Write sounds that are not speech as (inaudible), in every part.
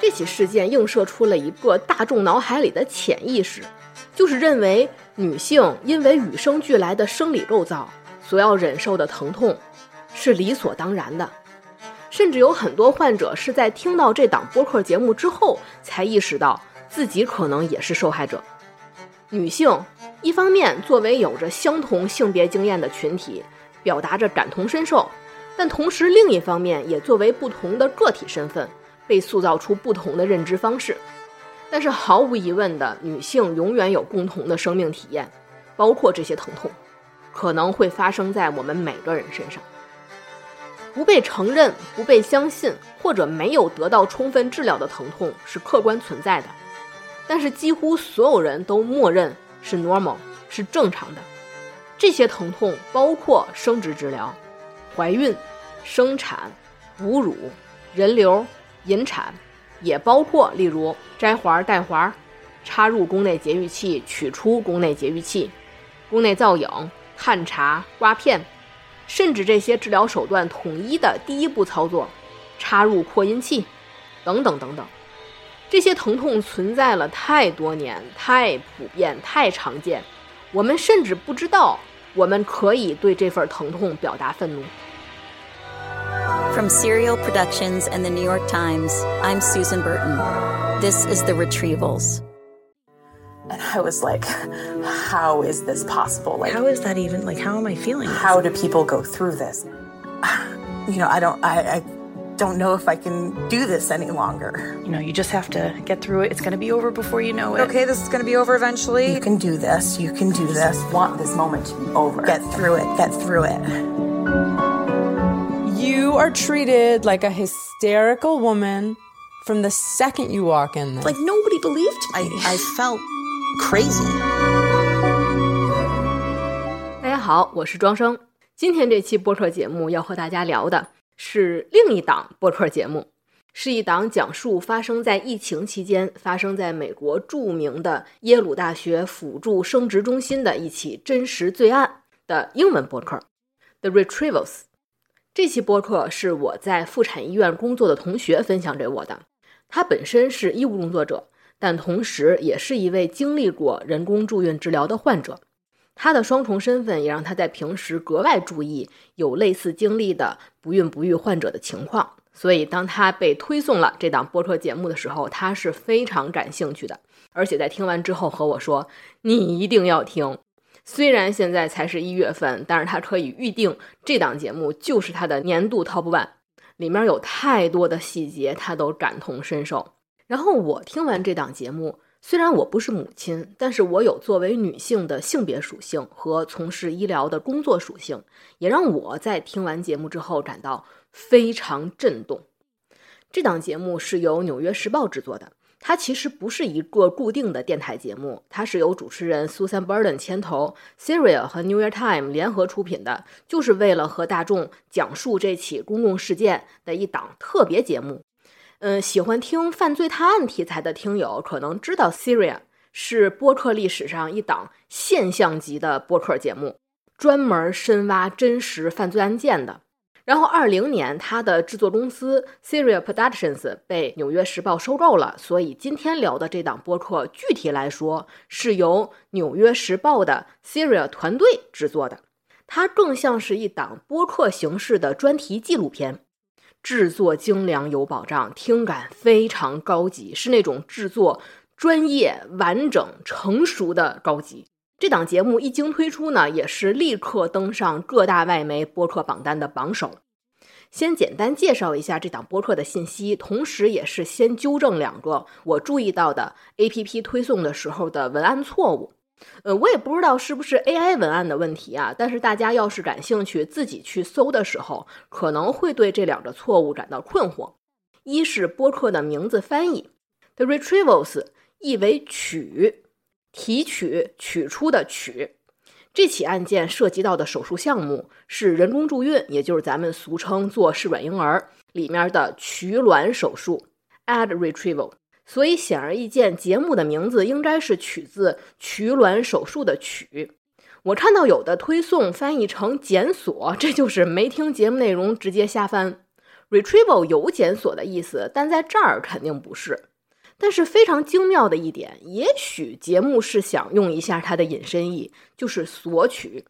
这起事件映射出了一个大众脑海里的潜意识，就是认为女性因为与生俱来的生理构造所要忍受的疼痛是理所当然的。甚至有很多患者是在听到这档播客节目之后，才意识到自己可能也是受害者。女性一方面作为有着相同性别经验的群体，表达着感同身受，但同时另一方面也作为不同的个体身份，被塑造出不同的认知方式。但是毫无疑问的，女性永远有共同的生命体验，包括这些疼痛，可能会发生在我们每个人身上。不被承认、不被相信，或者没有得到充分治疗的疼痛是客观存在的，但是几乎所有人都默认是 normal，是正常的。这些疼痛包括生殖治疗、怀孕、生产、哺乳、人流、引产，也包括例如摘环、带环、插入宫内节育器、取出宫内节育器、宫内造影、探查、刮片。甚至这些治疗手段统一的第一步操作，插入扩音器，等等等等，这些疼痛存在了太多年，太普遍，太常见，我们甚至不知道我们可以对这份疼痛表达愤怒。From Serial Productions and the New York Times, I'm Susan Burton. This is The Retrievals. And I was like, how is this possible? Like, how is that even? Like, how am I feeling? How do people go through this? (sighs) You know, I don't, I, I don't know if I can do this any longer. You know, you just have to get through it. It's going to be over before you know it. Okay, this is going to be over eventually. You can do this. You can do this. want this moment to be over. Get through it. Get through it. You are treated like a hysterical woman from the second you walk in there. Like nobody believed me. I, I felt crazy. 大家好，我是庄生。今天这期播客节目要和大家聊的是另一档播客节目，是一档讲述发生在疫情期间、发生在美国著名的耶鲁大学辅助生殖中心的一起真实罪案的英文播客《The Retrievals》。这期播客是我在妇产医院工作的同学分享给我的，他本身是医务工作者。但同时也是一位经历过人工助孕治疗的患者，他的双重身份也让他在平时格外注意有类似经历的不孕不育患者的情况。所以，当他被推送了这档播客节目的时候，他是非常感兴趣的，而且在听完之后和我说：“你一定要听。”虽然现在才是一月份，但是他可以预定这档节目就是他的年度 Top One，里面有太多的细节，他都感同身受。然后我听完这档节目，虽然我不是母亲，但是我有作为女性的性别属性和从事医疗的工作属性，也让我在听完节目之后感到非常震动。这档节目是由《纽约时报》制作的，它其实不是一个固定的电台节目，它是由主持人 Susan Burden 牵头 s e r i a 和 New York Times 联合出品的，就是为了和大众讲述这起公共事件的一档特别节目。嗯，喜欢听犯罪探案题材的听友可能知道，Syria 是播客历史上一档现象级的播客节目，专门深挖真实犯罪案件的。然后，二零年，它的制作公司 Syria Productions 被《纽约时报》收购了，所以今天聊的这档播客，具体来说是由《纽约时报》的 Syria 团队制作的，它更像是一档播客形式的专题纪录片。制作精良有保障，听感非常高级，是那种制作专业、完整、成熟的高级。这档节目一经推出呢，也是立刻登上各大外媒播客榜单的榜首。先简单介绍一下这档播客的信息，同时也是先纠正两个我注意到的 APP 推送的时候的文案错误。呃，我也不知道是不是 AI 文案的问题啊，但是大家要是感兴趣，自己去搜的时候，可能会对这两个错误感到困惑。一是播客的名字翻译，The Retrievals 意为取、提取、取出的取。这起案件涉及到的手术项目是人工助孕，也就是咱们俗称做试管婴儿里面的取卵手术 （Egg Retrieval）。所以显而易见，节目的名字应该是取自取卵手术的“取”。我看到有的推送翻译成“检索”，这就是没听节目内容直接瞎翻。retrieval 有检索的意思，但在这儿肯定不是。但是非常精妙的一点，也许节目是想用一下它的引申义，就是索取、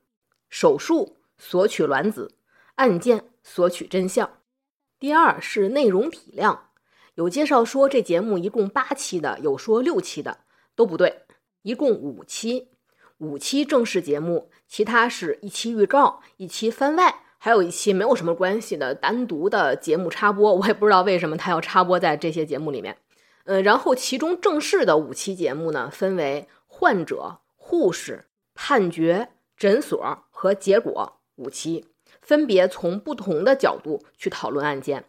手术、索取卵子、案件、索取真相。第二是内容体量，有介绍说这节目一共八期的，有说六期的，都不对，一共五期，五期正式节目，其他是一期预告，一期番外，还有一期没有什么关系的单独的节目插播，我也不知道为什么他要插播在这些节目里面。呃，然后其中正式的五期节目呢，分为患者、护士、判决、诊所和结果五期，分别从不同的角度去讨论案件。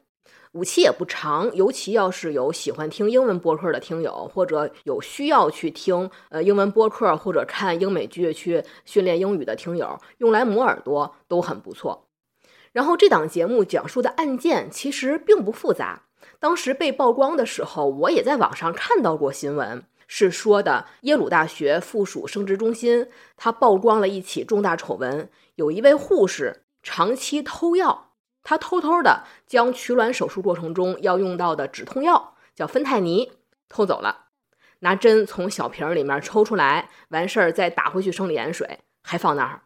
五期也不长，尤其要是有喜欢听英文播客的听友，或者有需要去听呃英文播客或者看英美剧去训练英语的听友，用来磨耳朵都很不错。然后这档节目讲述的案件其实并不复杂。当时被曝光的时候，我也在网上看到过新闻，是说的耶鲁大学附属生殖中心，它曝光了一起重大丑闻，有一位护士长期偷药，他偷偷的将取卵手术过程中要用到的止痛药叫芬太尼偷走了，拿针从小瓶里面抽出来，完事儿再打回去生理盐水，还放那儿，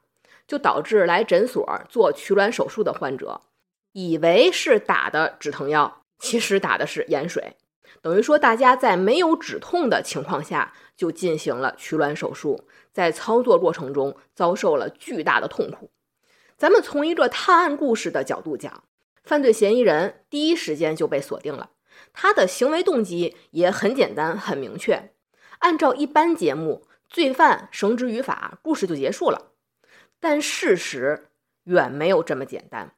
就导致来诊所做取卵手术的患者以为是打的止疼药。其实打的是盐水，等于说大家在没有止痛的情况下就进行了取卵手术，在操作过程中遭受了巨大的痛苦。咱们从一个探案故事的角度讲，犯罪嫌疑人第一时间就被锁定了，他的行为动机也很简单很明确。按照一般节目，罪犯绳之于法，故事就结束了。但事实远没有这么简单。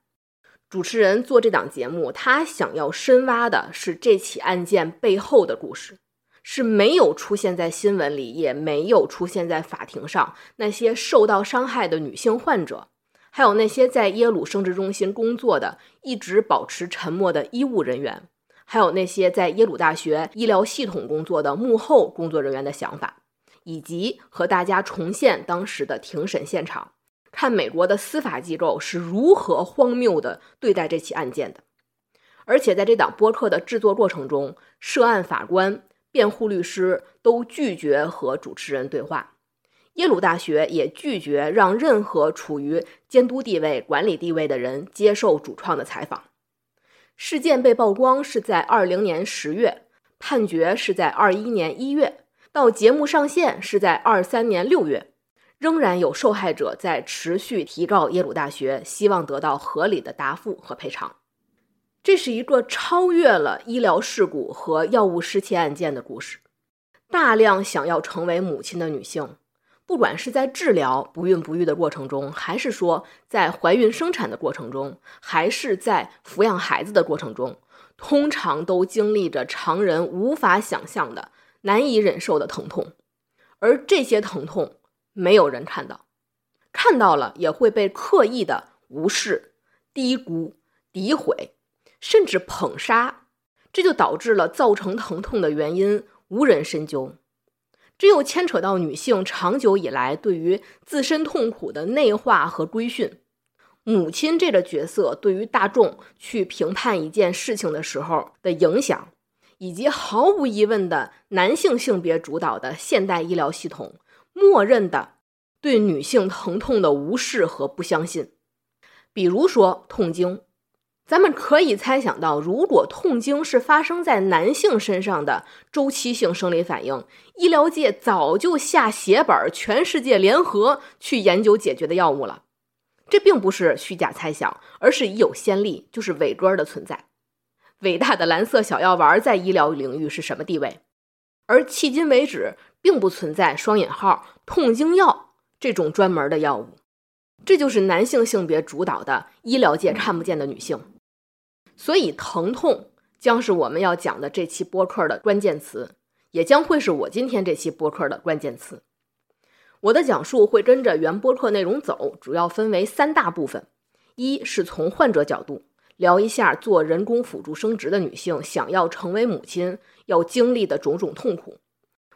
主持人做这档节目，他想要深挖的是这起案件背后的故事，是没有出现在新闻里，也没有出现在法庭上那些受到伤害的女性患者，还有那些在耶鲁生殖中心工作的一直保持沉默的医务人员，还有那些在耶鲁大学医疗系统工作的幕后工作人员的想法，以及和大家重现当时的庭审现场。看美国的司法机构是如何荒谬的对待这起案件的，而且在这档播客的制作过程中，涉案法官、辩护律师都拒绝和主持人对话，耶鲁大学也拒绝让任何处于监督地位、管理地位的人接受主创的采访。事件被曝光是在二零年十月，判决是在二一年一月，到节目上线是在二三年六月。仍然有受害者在持续提告耶鲁大学，希望得到合理的答复和赔偿。这是一个超越了医疗事故和药物失窃案件的故事。大量想要成为母亲的女性，不管是在治疗不孕不育的过程中，还是说在怀孕生产的过程中，还是在抚养孩子的过程中，通常都经历着常人无法想象的、难以忍受的疼痛，而这些疼痛。没有人看到，看到了也会被刻意的无视、低估、诋毁，甚至捧杀，这就导致了造成疼痛的原因无人深究。这又牵扯到女性长久以来对于自身痛苦的内化和规训，母亲这个角色对于大众去评判一件事情的时候的影响，以及毫无疑问的男性性别主导的现代医疗系统。默认的对女性疼痛的无视和不相信，比如说痛经，咱们可以猜想到，如果痛经是发生在男性身上的周期性生理反应，医疗界早就下血本，全世界联合去研究解决的药物了。这并不是虚假猜想，而是已有先例，就是伟哥的存在。伟大的蓝色小药丸在医疗领域是什么地位？而迄今为止。并不存在双引号痛经药这种专门的药物，这就是男性性别主导的医疗界看不见的女性，所以疼痛将是我们要讲的这期播客的关键词，也将会是我今天这期播客的关键词。我的讲述会跟着原播客内容走，主要分为三大部分：一是从患者角度聊一下做人工辅助生殖的女性想要成为母亲要经历的种种痛苦。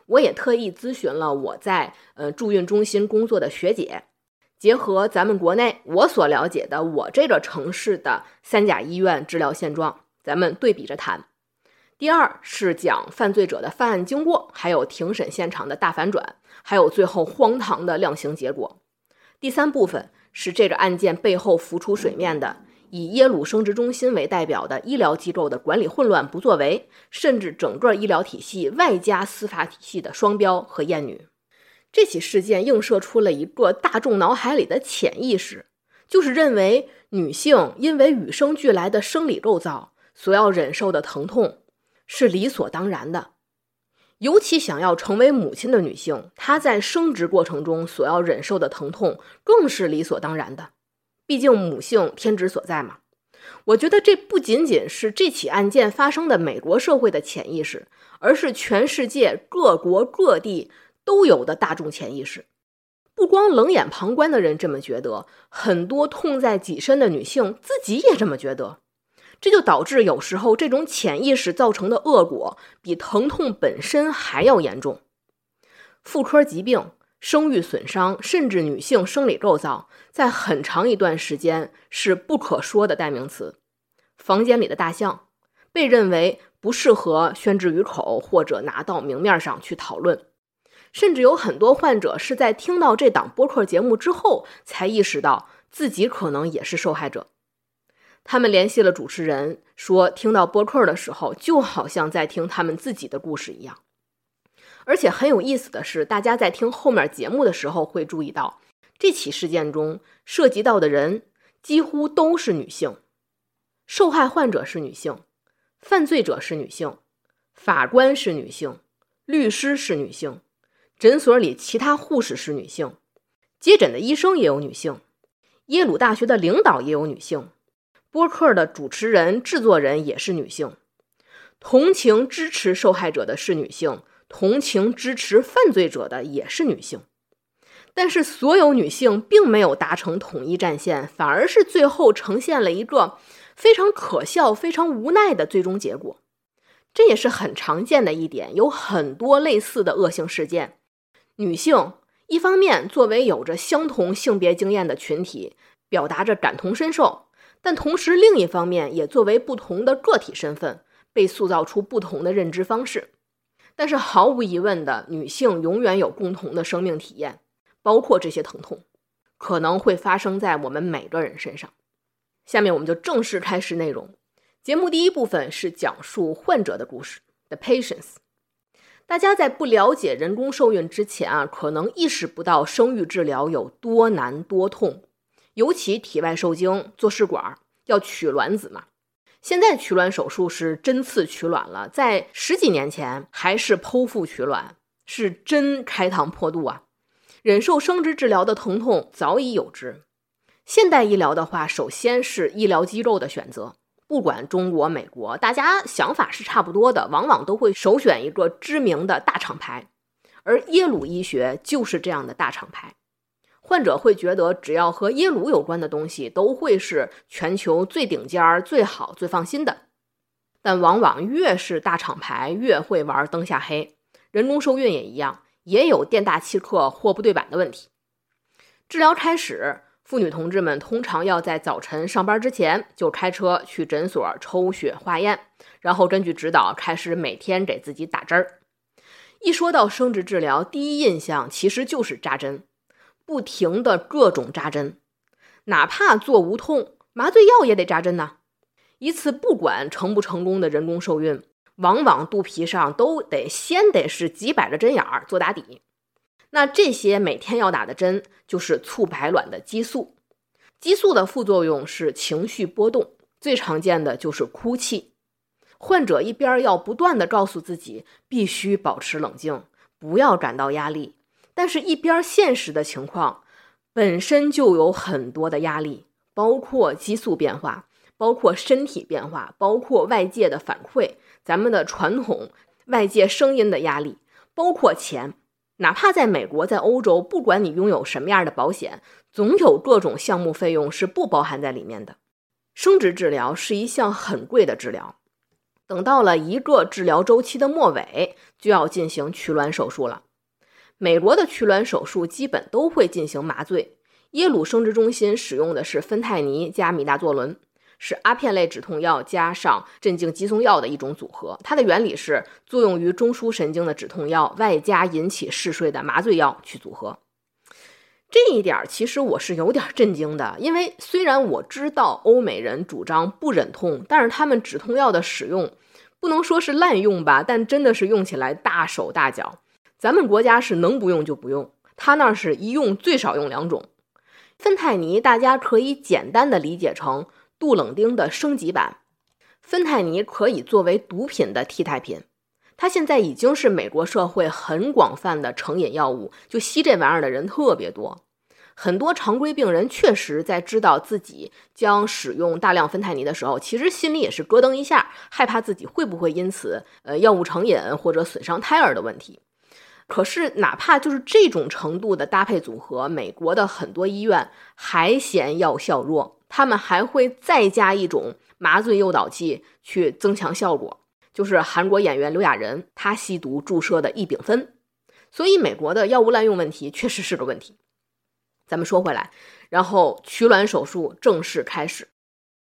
我也特意咨询了我在呃助孕中心工作的学姐，结合咱们国内我所了解的我这个城市的三甲医院治疗现状，咱们对比着谈。第二是讲犯罪者的犯案经过，还有庭审现场的大反转，还有最后荒唐的量刑结果。第三部分是这个案件背后浮出水面的，以耶鲁生殖中心为代表的医疗机构的管理混乱、不作为，甚至整个医疗体系外加司法体系的双标和厌女。这起事件映射出了一个大众脑海里的潜意识，就是认为女性因为与生俱来的生理构造所要忍受的疼痛。是理所当然的，尤其想要成为母亲的女性，她在生殖过程中所要忍受的疼痛更是理所当然的。毕竟母性天职所在嘛。我觉得这不仅仅是这起案件发生的美国社会的潜意识，而是全世界各国各地都有的大众潜意识。不光冷眼旁观的人这么觉得，很多痛在己身的女性自己也这么觉得。这就导致有时候这种潜意识造成的恶果比疼痛本身还要严重。妇科疾病、生育损伤，甚至女性生理构造，在很长一段时间是不可说的代名词。房间里的大象被认为不适合宣之于口，或者拿到明面上去讨论。甚至有很多患者是在听到这档播客节目之后，才意识到自己可能也是受害者。他们联系了主持人，说听到播客的时候，就好像在听他们自己的故事一样。而且很有意思的是，大家在听后面节目的时候会注意到，这起事件中涉及到的人几乎都是女性，受害患者是女性，犯罪者是女性，法官是女性，律师是女性，诊所里其他护士是女性，接诊的医生也有女性，耶鲁大学的领导也有女性。播客的主持人、制作人也是女性，同情支持受害者的是女性，同情支持犯罪者的也是女性。但是，所有女性并没有达成统一战线，反而是最后呈现了一个非常可笑、非常无奈的最终结果。这也是很常见的一点，有很多类似的恶性事件。女性一方面作为有着相同性别经验的群体，表达着感同身受。但同时，另一方面也作为不同的个体身份，被塑造出不同的认知方式。但是毫无疑问的，女性永远有共同的生命体验，包括这些疼痛，可能会发生在我们每个人身上。下面我们就正式开始内容。节目第一部分是讲述患者的故事，The Patients。大家在不了解人工受孕之前啊，可能意识不到生育治疗有多难多痛。尤其体外受精做试管要取卵子嘛，现在取卵手术是针刺取卵了，在十几年前还是剖腹取卵，是真开膛破肚啊！忍受生殖治疗的疼痛早已有之。现代医疗的话，首先是医疗机构的选择，不管中国、美国，大家想法是差不多的，往往都会首选一个知名的大厂牌，而耶鲁医学就是这样的大厂牌。患者会觉得，只要和耶鲁有关的东西，都会是全球最顶尖儿、最好、最放心的。但往往越是大厂牌，越会玩灯下黑。人工受孕也一样，也有店大欺客、货不对版的问题。治疗开始，妇女同志们通常要在早晨上班之前就开车去诊所抽血化验，然后根据指导开始每天给自己打针儿。一说到生殖治疗，第一印象其实就是扎针。不停的各种扎针，哪怕做无痛麻醉药也得扎针呐。一次不管成不成功的人工受孕，往往肚皮上都得先得是几百个针眼儿做打底。那这些每天要打的针，就是促排卵的激素。激素的副作用是情绪波动，最常见的就是哭泣。患者一边要不断的告诉自己必须保持冷静，不要感到压力。但是，一边现实的情况本身就有很多的压力，包括激素变化，包括身体变化，包括外界的反馈，咱们的传统外界声音的压力，包括钱。哪怕在美国，在欧洲，不管你拥有什么样的保险，总有各种项目费用是不包含在里面的。生殖治疗是一项很贵的治疗，等到了一个治疗周期的末尾，就要进行取卵手术了。美国的取卵手术基本都会进行麻醉，耶鲁生殖中心使用的是芬太尼加米大唑仑，是阿片类止痛药加上镇静肌松药的一种组合。它的原理是作用于中枢神经的止痛药，外加引起嗜睡的麻醉药去组合。这一点其实我是有点震惊的，因为虽然我知道欧美人主张不忍痛，但是他们止痛药的使用不能说是滥用吧，但真的是用起来大手大脚。咱们国家是能不用就不用，他那是一用最少用两种。芬太尼大家可以简单的理解成杜冷丁的升级版，芬太尼可以作为毒品的替代品。它现在已经是美国社会很广泛的成瘾药物，就吸这玩意儿的人特别多。很多常规病人确实在知道自己将使用大量芬太尼的时候，其实心里也是咯噔一下，害怕自己会不会因此呃药物成瘾或者损伤胎儿的问题。可是哪怕就是这种程度的搭配组合，美国的很多医院还嫌药效弱，他们还会再加一种麻醉诱导剂去增强效果。就是韩国演员刘亚仁，他吸毒注射的异丙酚，所以美国的药物滥用问题确实是个问题。咱们说回来，然后取卵手术正式开始，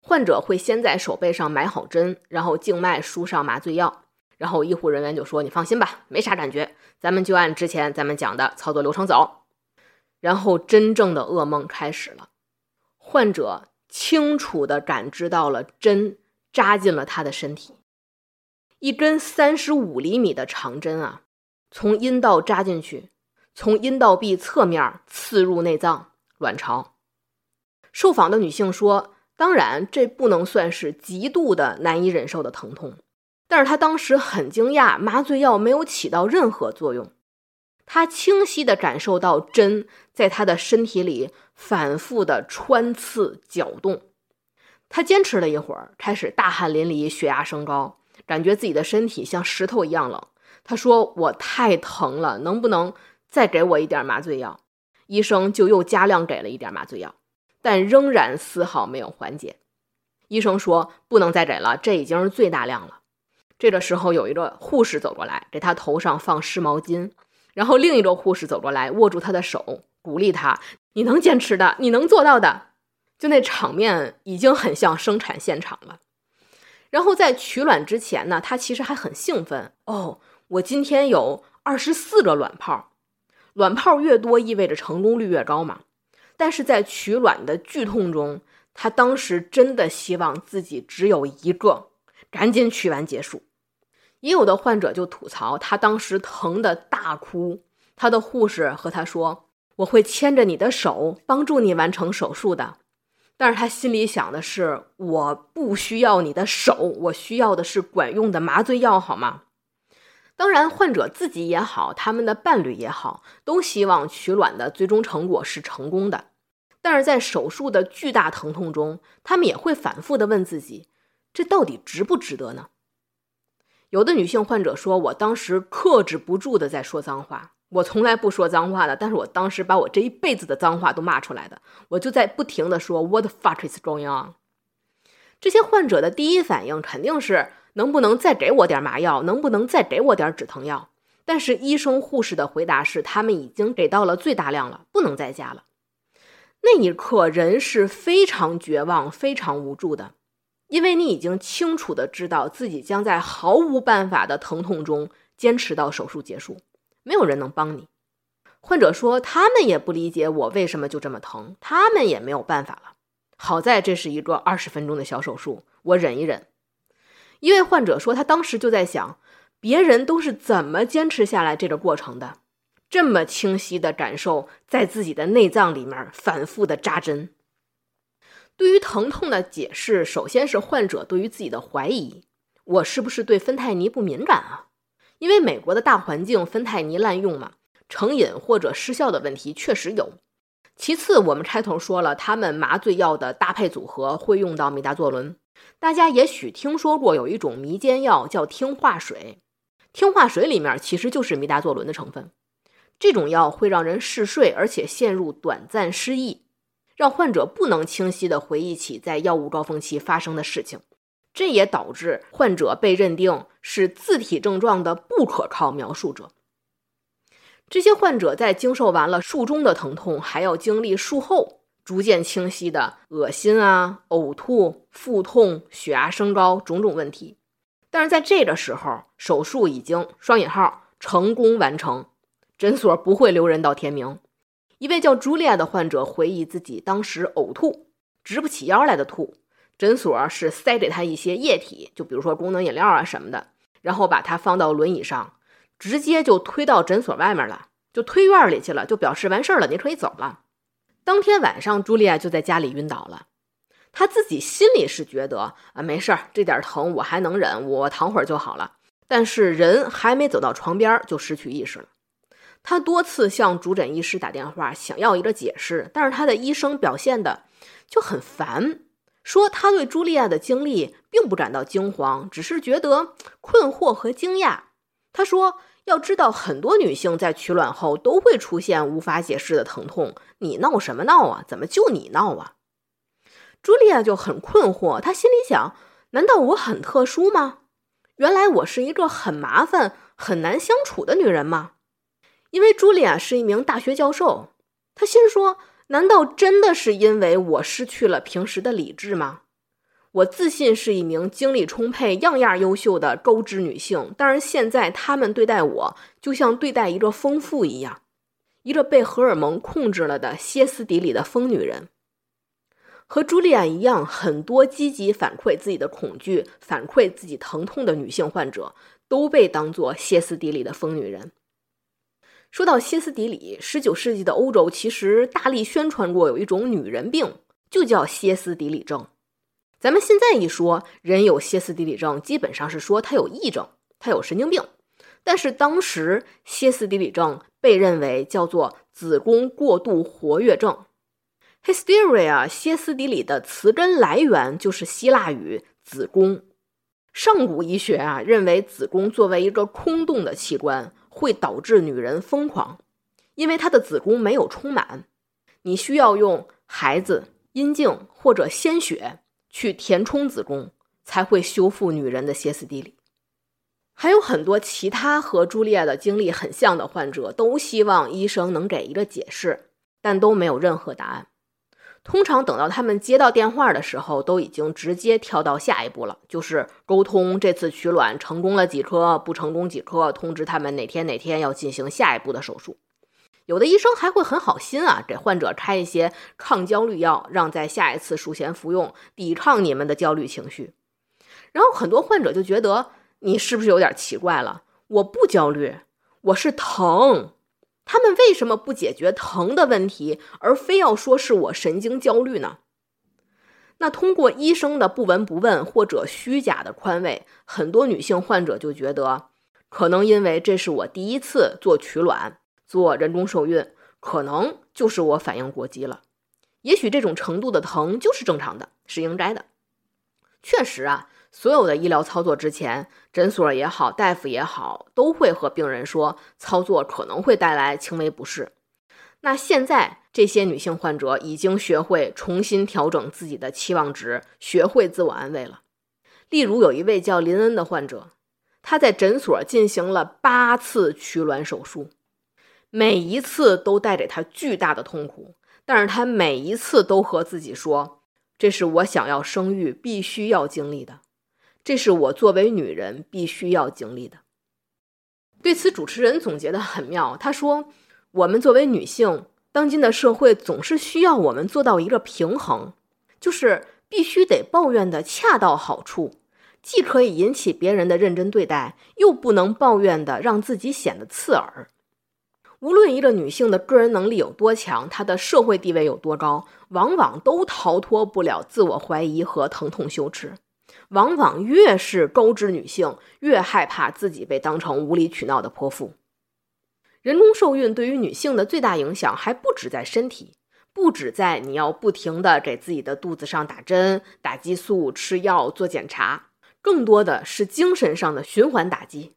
患者会先在手背上埋好针，然后静脉输上麻醉药，然后医护人员就说：“你放心吧，没啥感觉，咱们就按之前咱们讲的操作流程走。”然后真正的噩梦开始了，患者清楚地感知到了针扎进了他的身体。一根三十五厘米的长针啊，从阴道扎进去，从阴道壁侧面刺入内脏卵巢。受访的女性说：“当然，这不能算是极度的难以忍受的疼痛，但是她当时很惊讶，麻醉药没有起到任何作用。她清晰地感受到针在她的身体里反复的穿刺搅动。她坚持了一会儿，开始大汗淋漓，血压升高。”感觉自己的身体像石头一样冷。他说：“我太疼了，能不能再给我一点麻醉药？”医生就又加量给了一点麻醉药，但仍然丝毫没有缓解。医生说：“不能再给了，这已经是最大量了。”这个时候，有一个护士走过来，给他头上放湿毛巾，然后另一个护士走过来，握住他的手，鼓励他：“你能坚持的，你能做到的。”就那场面已经很像生产现场了。然后在取卵之前呢，他其实还很兴奋哦，我今天有二十四个卵泡，卵泡越多意味着成功率越高嘛。但是在取卵的剧痛中，他当时真的希望自己只有一个，赶紧取完结束。也有的患者就吐槽，他当时疼得大哭，他的护士和他说：“我会牵着你的手，帮助你完成手术的。”但是他心里想的是，我不需要你的手，我需要的是管用的麻醉药，好吗？当然，患者自己也好，他们的伴侣也好，都希望取卵的最终成果是成功的。但是在手术的巨大疼痛中，他们也会反复的问自己，这到底值不值得呢？有的女性患者说，我当时克制不住的在说脏话。我从来不说脏话的，但是我当时把我这一辈子的脏话都骂出来的，我就在不停的说 What the fuck is going on？这些患者的第一反应肯定是能不能再给我点麻药，能不能再给我点止疼药？但是医生护士的回答是，他们已经给到了最大量了，不能再加了。那一刻，人是非常绝望、非常无助的，因为你已经清楚的知道自己将在毫无办法的疼痛中坚持到手术结束。没有人能帮你。患者说，他们也不理解我为什么就这么疼，他们也没有办法了。好在这是一个二十分钟的小手术，我忍一忍。一位患者说，他当时就在想，别人都是怎么坚持下来这个过程的？这么清晰的感受在自己的内脏里面反复的扎针。对于疼痛的解释，首先是患者对于自己的怀疑：我是不是对芬太尼不敏感啊？因为美国的大环境，芬太尼滥用嘛，成瘾或者失效的问题确实有。其次，我们开头说了，他们麻醉药的搭配组合会用到米达唑仑。大家也许听说过有一种迷奸药叫听话水，听话水里面其实就是米达唑仑的成分。这种药会让人嗜睡，而且陷入短暂失忆，让患者不能清晰地回忆起在药物高峰期发生的事情。这也导致患者被认定是自体症状的不可靠描述者。这些患者在经受完了术中的疼痛，还要经历术后逐渐清晰的恶心啊、呕吐、腹痛、血压升高种种问题。但是在这个时候，手术已经双引号成功完成，诊所不会留人到天明。一位叫朱莉亚的患者回忆自己当时呕吐，直不起腰来的吐，诊所是塞给他一些液体，就比如说功能饮料啊什么的，然后把他放到轮椅上，直接就推到诊所外面了，就推院里去了，就表示完事儿了，你可以走了。当天晚上，茱莉亚就在家里晕倒了。她自己心里是觉得啊，没事儿，这点疼我还能忍，我躺会儿就好了。但是人还没走到床边，就失去意识了。他多次向主诊医师打电话，想要一个解释，但是他的医生表现的就很烦，说他对茱莉亚的经历并不感到惊慌，只是觉得困惑和惊讶。他说：“要知道，很多女性在取卵后都会出现无法解释的疼痛，你闹什么闹啊？怎么就你闹啊？”茱莉亚就很困惑，她心里想：难道我很特殊吗？原来我是一个很麻烦、很难相处的女人吗？因为茱莉亚是一名大学教授，她心说：难道真的是因为我失去了平时的理智吗？我自信是一名精力充沛、样样优秀的高知女性，但是现在他们对待我就像对待一个疯妇一样，一个被荷尔蒙控制了的歇斯底里的疯女人。和茱莉亚一样，很多积极反馈自己的恐惧、反馈自己疼痛的女性患者，都被当作歇斯底里的疯女人。说到歇斯底里，十九世纪的欧洲其实大力宣传过有一种女人病，就叫歇斯底里症。咱们现在一说人有歇斯底里症，基本上是说他有癔症，他有神经病。但是当时歇斯底里症被认为叫做子宫过度活跃症。Hysteria，歇斯底里的词根来源就是希腊语“子宫”。上古医学啊，认为子宫作为一个空洞的器官，会导致女人疯狂，因为她的子宫没有充满，你需要用孩子、阴茎或者鲜血去填充子宫，才会修复女人的歇斯底里。还有很多其他和朱丽叶的经历很像的患者，都希望医生能给一个解释，但都没有任何答案。通常等到他们接到电话的时候，都已经直接跳到下一步了，就是沟通这次取卵成功了几颗，不成功几颗，通知他们哪天哪天要进行下一步的手术。有的医生还会很好心啊，给患者开一些抗焦虑药，让在下一次术前服用，抵抗你们的焦虑情绪。然后很多患者就觉得你是不是有点奇怪了？我不焦虑，我是疼。他们为什么不解决疼的问题，而非要说是我神经焦虑呢？那通过医生的不闻不问或者虚假的宽慰，很多女性患者就觉得，可能因为这是我第一次做取卵、做人工受孕，可能就是我反应过激了。也许这种程度的疼就是正常的，是应该的。确实啊。所有的医疗操作之前，诊所也好，大夫也好，都会和病人说操作可能会带来轻微不适。那现在这些女性患者已经学会重新调整自己的期望值，学会自我安慰了。例如，有一位叫林恩的患者，她在诊所进行了八次取卵手术，每一次都带给她巨大的痛苦，但是她每一次都和自己说：“这是我想要生育必须要经历的。”这是我作为女人必须要经历的。对此，主持人总结的很妙。他说：“我们作为女性，当今的社会总是需要我们做到一个平衡，就是必须得抱怨的恰到好处，既可以引起别人的认真对待，又不能抱怨的让自己显得刺耳。无论一个女性的个人能力有多强，她的社会地位有多高，往往都逃脱不了自我怀疑和疼痛羞耻。”往往越是高知女性，越害怕自己被当成无理取闹的泼妇。人工受孕对于女性的最大影响还不止在身体，不止在你要不停的给自己的肚子上打针、打激素、吃药、做检查，更多的是精神上的循环打击，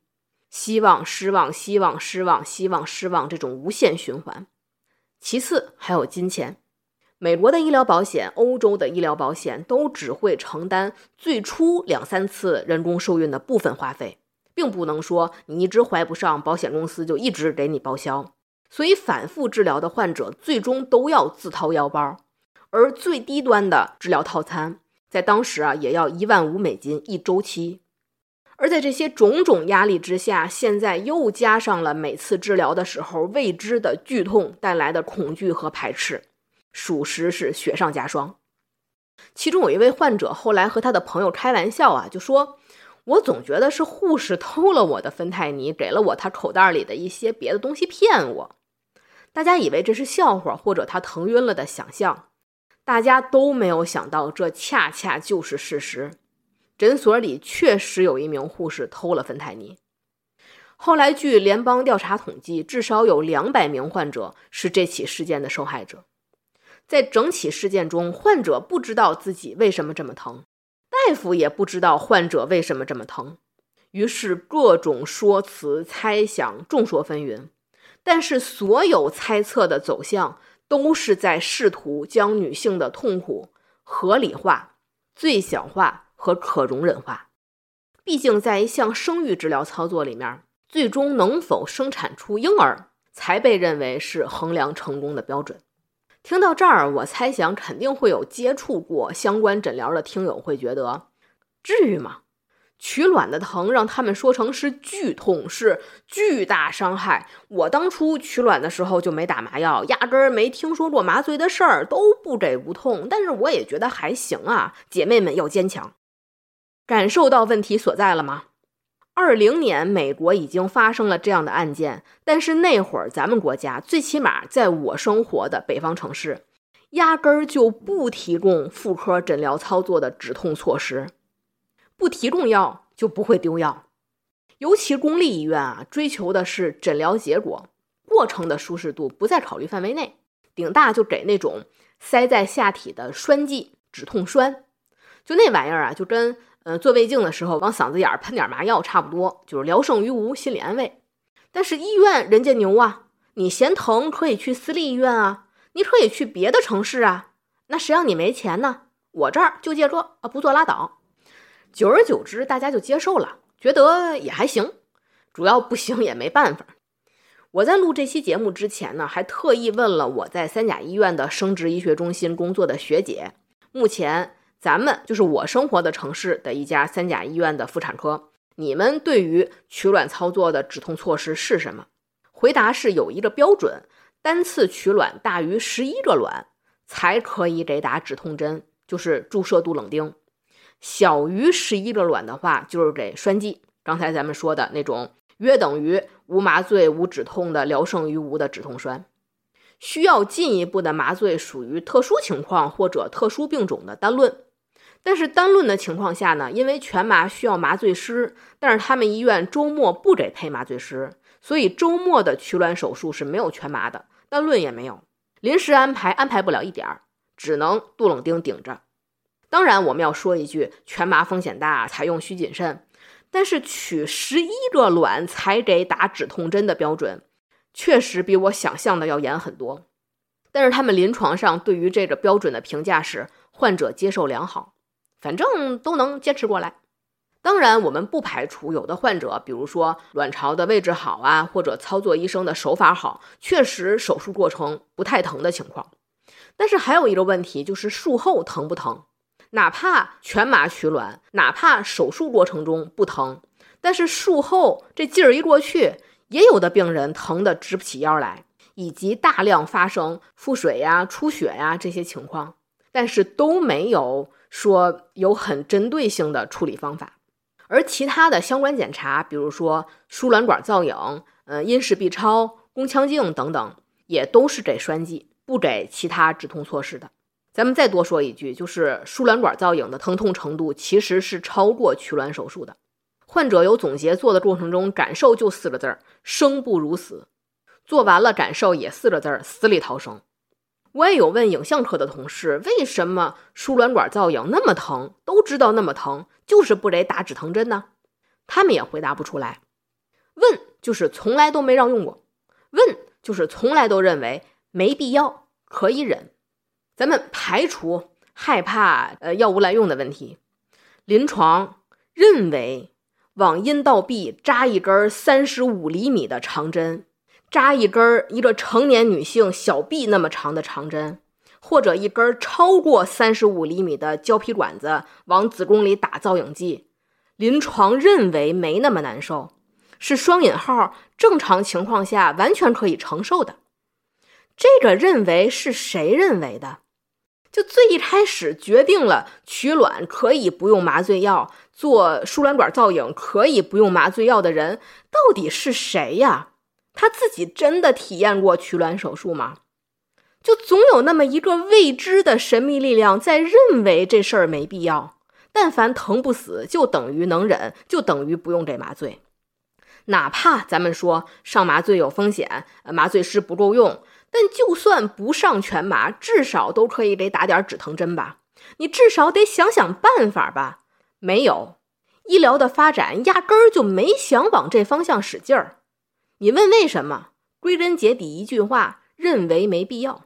希望、失望、希望、失望、希望、失望这种无限循环。其次还有金钱。美国的医疗保险、欧洲的医疗保险都只会承担最初两三次人工受孕的部分花费，并不能说你一直怀不上，保险公司就一直给你报销。所以，反复治疗的患者最终都要自掏腰包。而最低端的治疗套餐在当时啊也要一万五美金一周期。而在这些种种压力之下，现在又加上了每次治疗的时候未知的剧痛带来的恐惧和排斥，属实是雪上加霜。其中有一位患者后来和他的朋友开玩笑啊，就说：“我总觉得是护士偷了我的芬太尼，给了我他口袋里的一些别的东西骗我。”大家以为这是笑话或者他疼晕了的想象，大家都没有想到这恰恰就是事实。诊所里确实有一名护士偷了芬太尼。后来，据联邦调查统计，至少有两百名患者是这起事件的受害者。在整起事件中，患者不知道自己为什么这么疼，大夫也不知道患者为什么这么疼，于是各种说辞、猜想众说纷纭。但是，所有猜测的走向都是在试图将女性的痛苦合理化、最小化。和可容忍化，毕竟在一项生育治疗操作里面，最终能否生产出婴儿才被认为是衡量成功的标准。听到这儿，我猜想肯定会有接触过相关诊疗的听友会觉得，至于吗？取卵的疼让他们说成是剧痛，是巨大伤害。我当初取卵的时候就没打麻药，压根儿没听说过麻醉的事儿，都不给无痛。但是我也觉得还行啊，姐妹们要坚强。感受到问题所在了吗？二零年，美国已经发生了这样的案件，但是那会儿咱们国家，最起码在我生活的北方城市，压根儿就不提供妇科诊疗操作的止痛措施，不提供药就不会丢药。尤其公立医院啊，追求的是诊疗结果，过程的舒适度不在考虑范围内，顶大就给那种塞在下体的栓剂止痛栓，就那玩意儿啊，就跟。嗯，做胃镜的时候往嗓子眼儿喷点麻药，差不多就是聊胜于无，心理安慰。但是医院人家牛啊，你嫌疼可以去私立医院啊，你可以去别的城市啊。那谁让你没钱呢？我这儿就借这啊，不做拉倒。久而久之，大家就接受了，觉得也还行。主要不行也没办法。我在录这期节目之前呢，还特意问了我在三甲医院的生殖医学中心工作的学姐，目前。咱们就是我生活的城市的一家三甲医院的妇产科。你们对于取卵操作的止痛措施是什么？回答是有一个标准，单次取卵大于十一个卵才可以给打止痛针，就是注射杜冷丁；小于十一个卵的话，就是给栓剂。刚才咱们说的那种约等于无麻醉无止痛的聊胜于无的止痛栓。需要进一步的麻醉属于特殊情况或者特殊病种的单论。但是单论的情况下呢，因为全麻需要麻醉师，但是他们医院周末不给配麻醉师，所以周末的取卵手术是没有全麻的，单论也没有，临时安排安排不了一点儿，只能杜冷丁顶着。当然，我们要说一句，全麻风险大，采用需谨慎。但是取十一个卵才给打止痛针的标准，确实比我想象的要严很多。但是他们临床上对于这个标准的评价是，患者接受良好。反正都能坚持过来。当然，我们不排除有的患者，比如说卵巢的位置好啊，或者操作医生的手法好，确实手术过程不太疼的情况。但是还有一个问题，就是术后疼不疼？哪怕全麻取卵，哪怕手术过程中不疼，但是术后这劲儿一过去，也有的病人疼得直不起腰来，以及大量发生腹水呀、出血呀这些情况，但是都没有。说有很针对性的处理方法，而其他的相关检查，比如说输卵管造影、嗯，阴室 B 超、宫腔镜等等，也都是给栓剂，不给其他止痛措施的。咱们再多说一句，就是输卵管造影的疼痛程度其实是超过取卵手术的。患者有总结做的过程中感受就四个字儿：生不如死。做完了感受也四个字儿：死里逃生。我也有问影像科的同事，为什么输卵管造影那么疼，都知道那么疼，就是不给打止疼针呢？他们也回答不出来。问就是从来都没让用过，问就是从来都认为没必要，可以忍。咱们排除害怕呃药物滥用的问题，临床认为往阴道壁扎一根三十五厘米的长针。扎一根一个成年女性小臂那么长的长针，或者一根超过三十五厘米的胶皮管子往子宫里打造影剂，临床认为没那么难受，是双引号正常情况下完全可以承受的。这个认为是谁认为的？就最一开始决定了取卵可以不用麻醉药，做输卵管造影可以不用麻醉药的人，到底是谁呀？他自己真的体验过取卵手术吗？就总有那么一个未知的神秘力量在认为这事儿没必要。但凡疼不死，就等于能忍，就等于不用给麻醉。哪怕咱们说上麻醉有风险，麻醉师不够用。但就算不上全麻，至少都可以给打点止疼针吧？你至少得想想办法吧？没有，医疗的发展压根儿就没想往这方向使劲儿。你问为什么？归根结底一句话：认为没必要。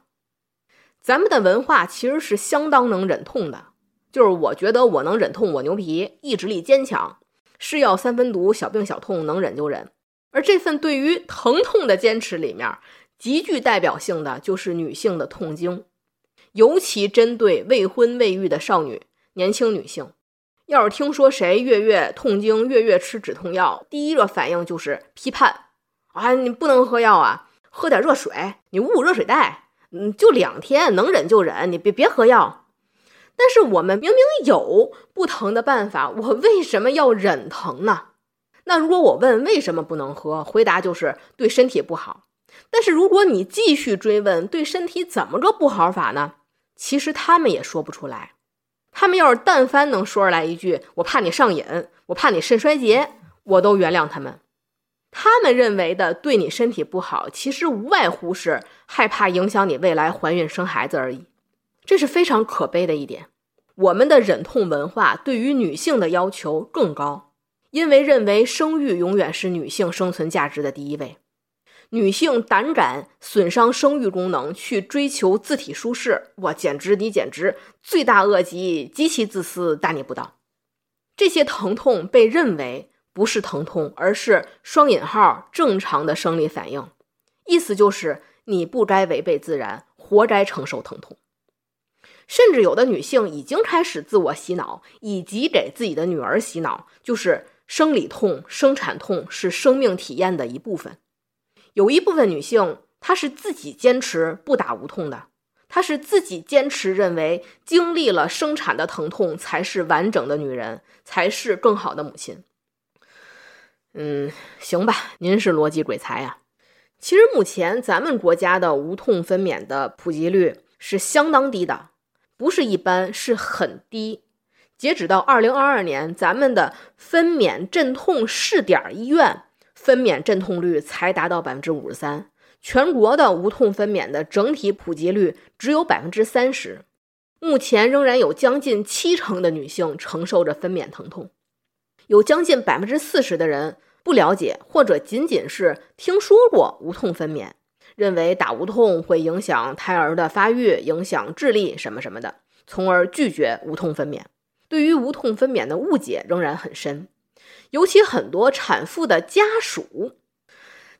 咱们的文化其实是相当能忍痛的，就是我觉得我能忍痛，我牛皮，意志力坚强，是药三分毒，小病小痛能忍就忍。而这份对于疼痛的坚持里面。极具代表性的就是女性的痛经，尤其针对未婚未育的少女、年轻女性。要是听说谁月月痛经、月月吃止痛药，第一个反应就是批判啊！你不能喝药啊，喝点热水，你捂捂热水袋，嗯，就两天，能忍就忍，你别别喝药。但是我们明明有不疼的办法，我为什么要忍疼呢？那如果我问为什么不能喝，回答就是对身体不好。但是如果你继续追问对身体怎么个不好法呢？其实他们也说不出来。他们要是但凡能说出来一句“我怕你上瘾，我怕你肾衰竭”，我都原谅他们。他们认为的对你身体不好，其实无外乎是害怕影响你未来怀孕生孩子而已。这是非常可悲的一点。我们的忍痛文化对于女性的要求更高，因为认为生育永远是女性生存价值的第一位。女性胆敢损伤生育功能去追求自体舒适，哇，简直你简直罪大恶极，极其自私，大逆不道。这些疼痛被认为不是疼痛，而是双引号正常的生理反应，意思就是你不该违背自然，活该承受疼痛。甚至有的女性已经开始自我洗脑，以及给自己的女儿洗脑，就是生理痛、生产痛是生命体验的一部分。有一部分女性，她是自己坚持不打无痛的，她是自己坚持认为经历了生产的疼痛才是完整的女人，才是更好的母亲。嗯，行吧，您是逻辑鬼才呀。其实目前咱们国家的无痛分娩的普及率是相当低的，不是一般，是很低。截止到二零二二年，咱们的分娩镇痛试点医院。分娩镇痛率才达到百分之五十三，全国的无痛分娩的整体普及率只有百分之三十，目前仍然有将近七成的女性承受着分娩疼痛，有将近百分之四十的人不了解或者仅仅是听说过无痛分娩，认为打无痛会影响胎儿的发育、影响智力什么什么的，从而拒绝无痛分娩。对于无痛分娩的误解仍然很深。尤其很多产妇的家属，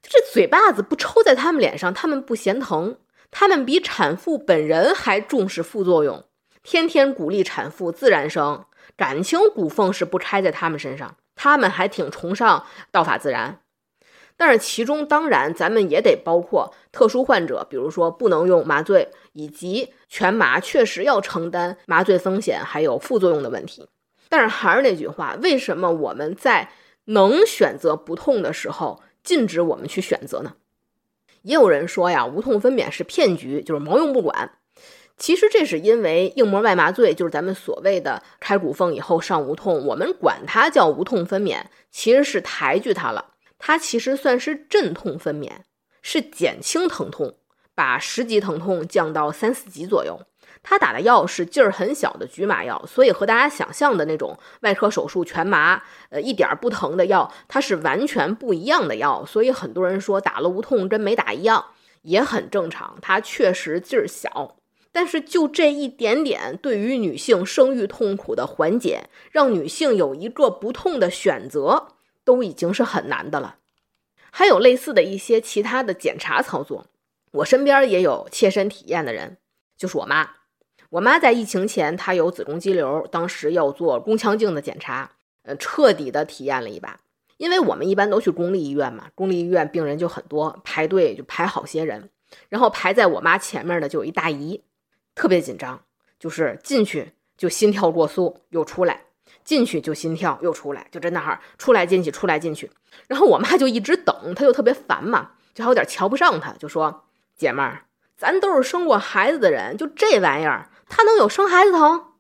就这嘴巴子不抽在他们脸上，他们不嫌疼。他们比产妇本人还重视副作用，天天鼓励产妇自然生，感情骨缝是不开在他们身上。他们还挺崇尚道法自然，但是其中当然咱们也得包括特殊患者，比如说不能用麻醉，以及全麻确实要承担麻醉风险还有副作用的问题。但是还是那句话，为什么我们在能选择不痛的时候禁止我们去选择呢？也有人说呀，无痛分娩是骗局，就是毛用不管。其实这是因为硬膜外麻醉，就是咱们所谓的开骨缝以后上无痛，我们管它叫无痛分娩，其实是抬举它了。它其实算是镇痛分娩，是减轻疼痛，把十级疼痛降到三四级左右。他打的药是劲儿很小的局麻药，所以和大家想象的那种外科手术全麻，呃，一点不疼的药，它是完全不一样的药。所以很多人说打了无痛跟没打一样，也很正常。它确实劲儿小，但是就这一点点，对于女性生育痛苦的缓解，让女性有一个不痛的选择，都已经是很难的了。还有类似的一些其他的检查操作，我身边也有切身体验的人。就是我妈。我妈在疫情前，她有子宫肌瘤，当时要做宫腔镜的检查，呃，彻底的体验了一把。因为我们一般都去公立医院嘛，公立医院病人就很多，排队就排好些人。然后排在我妈前面的就有一大姨，特别紧张，就是进去就心跳过速，又出来，进去就心跳又出来，就在那儿出来进去，出来进去。然后我妈就一直等，她就特别烦嘛，就还有点瞧不上她，就说：“姐们儿，咱都是生过孩子的人，就这玩意儿，她能有生孩子疼？”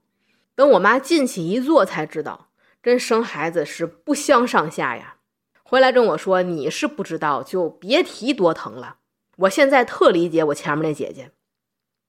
等我妈进去一坐，才知道。跟生孩子是不相上下呀！回来跟我说你是不知道，就别提多疼了。我现在特理解我前面那姐姐。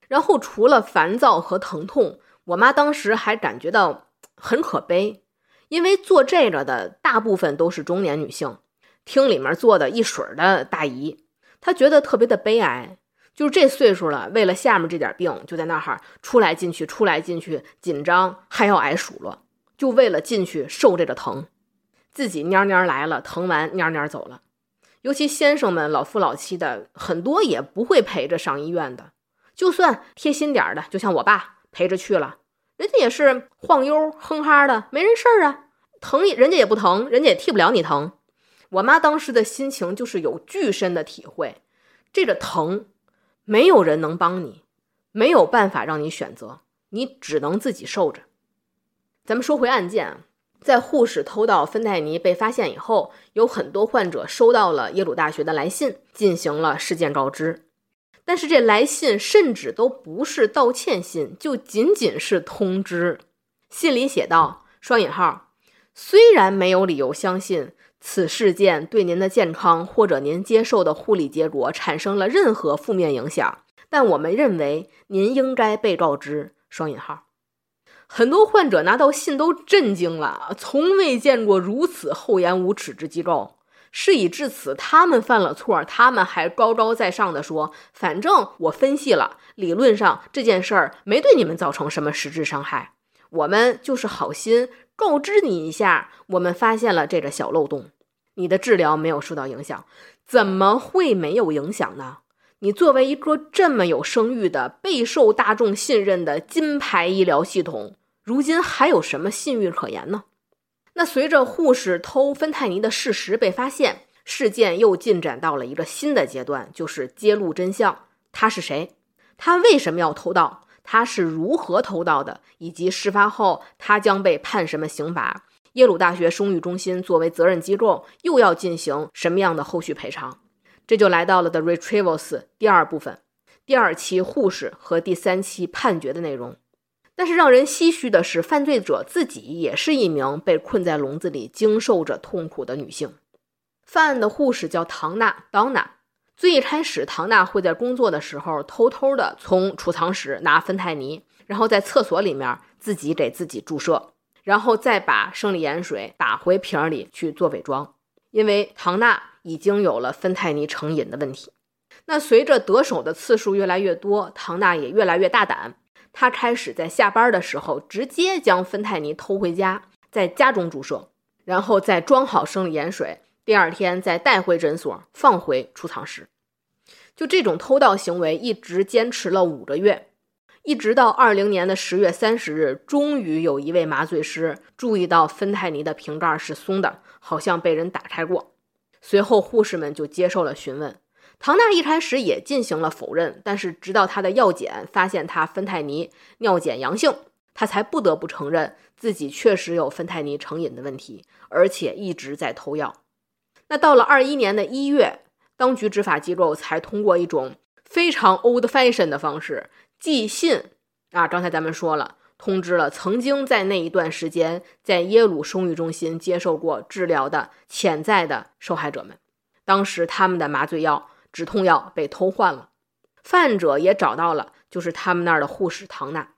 然后除了烦躁和疼痛，我妈当时还感觉到很可悲，因为做这个的大部分都是中年女性，厅里面坐的一水的大姨，她觉得特别的悲哀。就是这岁数了，为了下面这点病，就在那哈出来进去，出来进去，紧张还要挨数落。就为了进去受这个疼，自己蔫蔫来了，疼完蔫蔫走了。尤其先生们老夫老妻的，很多也不会陪着上医院的。就算贴心点的，就像我爸陪着去了，人家也是晃悠哼哈的，没人事儿啊。疼人家也不疼，人家也替不了你疼。我妈当时的心情就是有巨深的体会，这个疼，没有人能帮你，没有办法让你选择，你只能自己受着。咱们说回案件，在护士偷盗芬太尼被发现以后，有很多患者收到了耶鲁大学的来信，进行了事件告知。但是这来信甚至都不是道歉信，就仅仅是通知。信里写道：“双引号，虽然没有理由相信此事件对您的健康或者您接受的护理结果产生了任何负面影响，但我们认为您应该被告知。”双引号。很多患者拿到信都震惊了，从未见过如此厚颜无耻之机构。事已至此，他们犯了错，他们还高高在上的说：“反正我分析了，理论上这件事儿没对你们造成什么实质伤害，我们就是好心告知你一下，我们发现了这个小漏洞，你的治疗没有受到影响。怎么会没有影响呢？你作为一个这么有声誉的、备受大众信任的金牌医疗系统。”如今还有什么信誉可言呢？那随着护士偷芬太尼的事实被发现，事件又进展到了一个新的阶段，就是揭露真相。他是谁？他为什么要偷盗？他是如何偷盗的？以及事发后他将被判什么刑罚？耶鲁大学生育中心作为责任机构，又要进行什么样的后续赔偿？这就来到了 The Retrievals 第二部分，第二期护士和第三期判决的内容。但是让人唏嘘的是，犯罪者自己也是一名被困在笼子里、经受着痛苦的女性。犯案的护士叫唐娜 （Donna）。最一开始，唐娜会在工作的时候偷偷的从储藏室拿芬太尼，然后在厕所里面自己给自己注射，然后再把生理盐水打回瓶里去做伪装。因为唐娜已经有了芬太尼成瘾的问题。那随着得手的次数越来越多，唐娜也越来越大胆。他开始在下班的时候直接将芬太尼偷回家，在家中注射，然后再装好生理盐水，第二天再带回诊所放回储藏室。就这种偷盗行为一直坚持了五个月，一直到二零年的十月三十日，终于有一位麻醉师注意到芬太尼的瓶盖是松的，好像被人打开过。随后护士们就接受了询问。唐娜一开始也进行了否认，但是直到她的药检发现她芬太尼尿检阳性，她才不得不承认自己确实有芬太尼成瘾的问题，而且一直在偷药。那到了二一年的一月，当局执法机构才通过一种非常 old fashion 的方式寄信啊，刚才咱们说了，通知了曾经在那一段时间在耶鲁生育中心接受过治疗的潜在的受害者们，当时他们的麻醉药。止痛药被偷换了，患者也找到了，就是他们那儿的护士唐娜。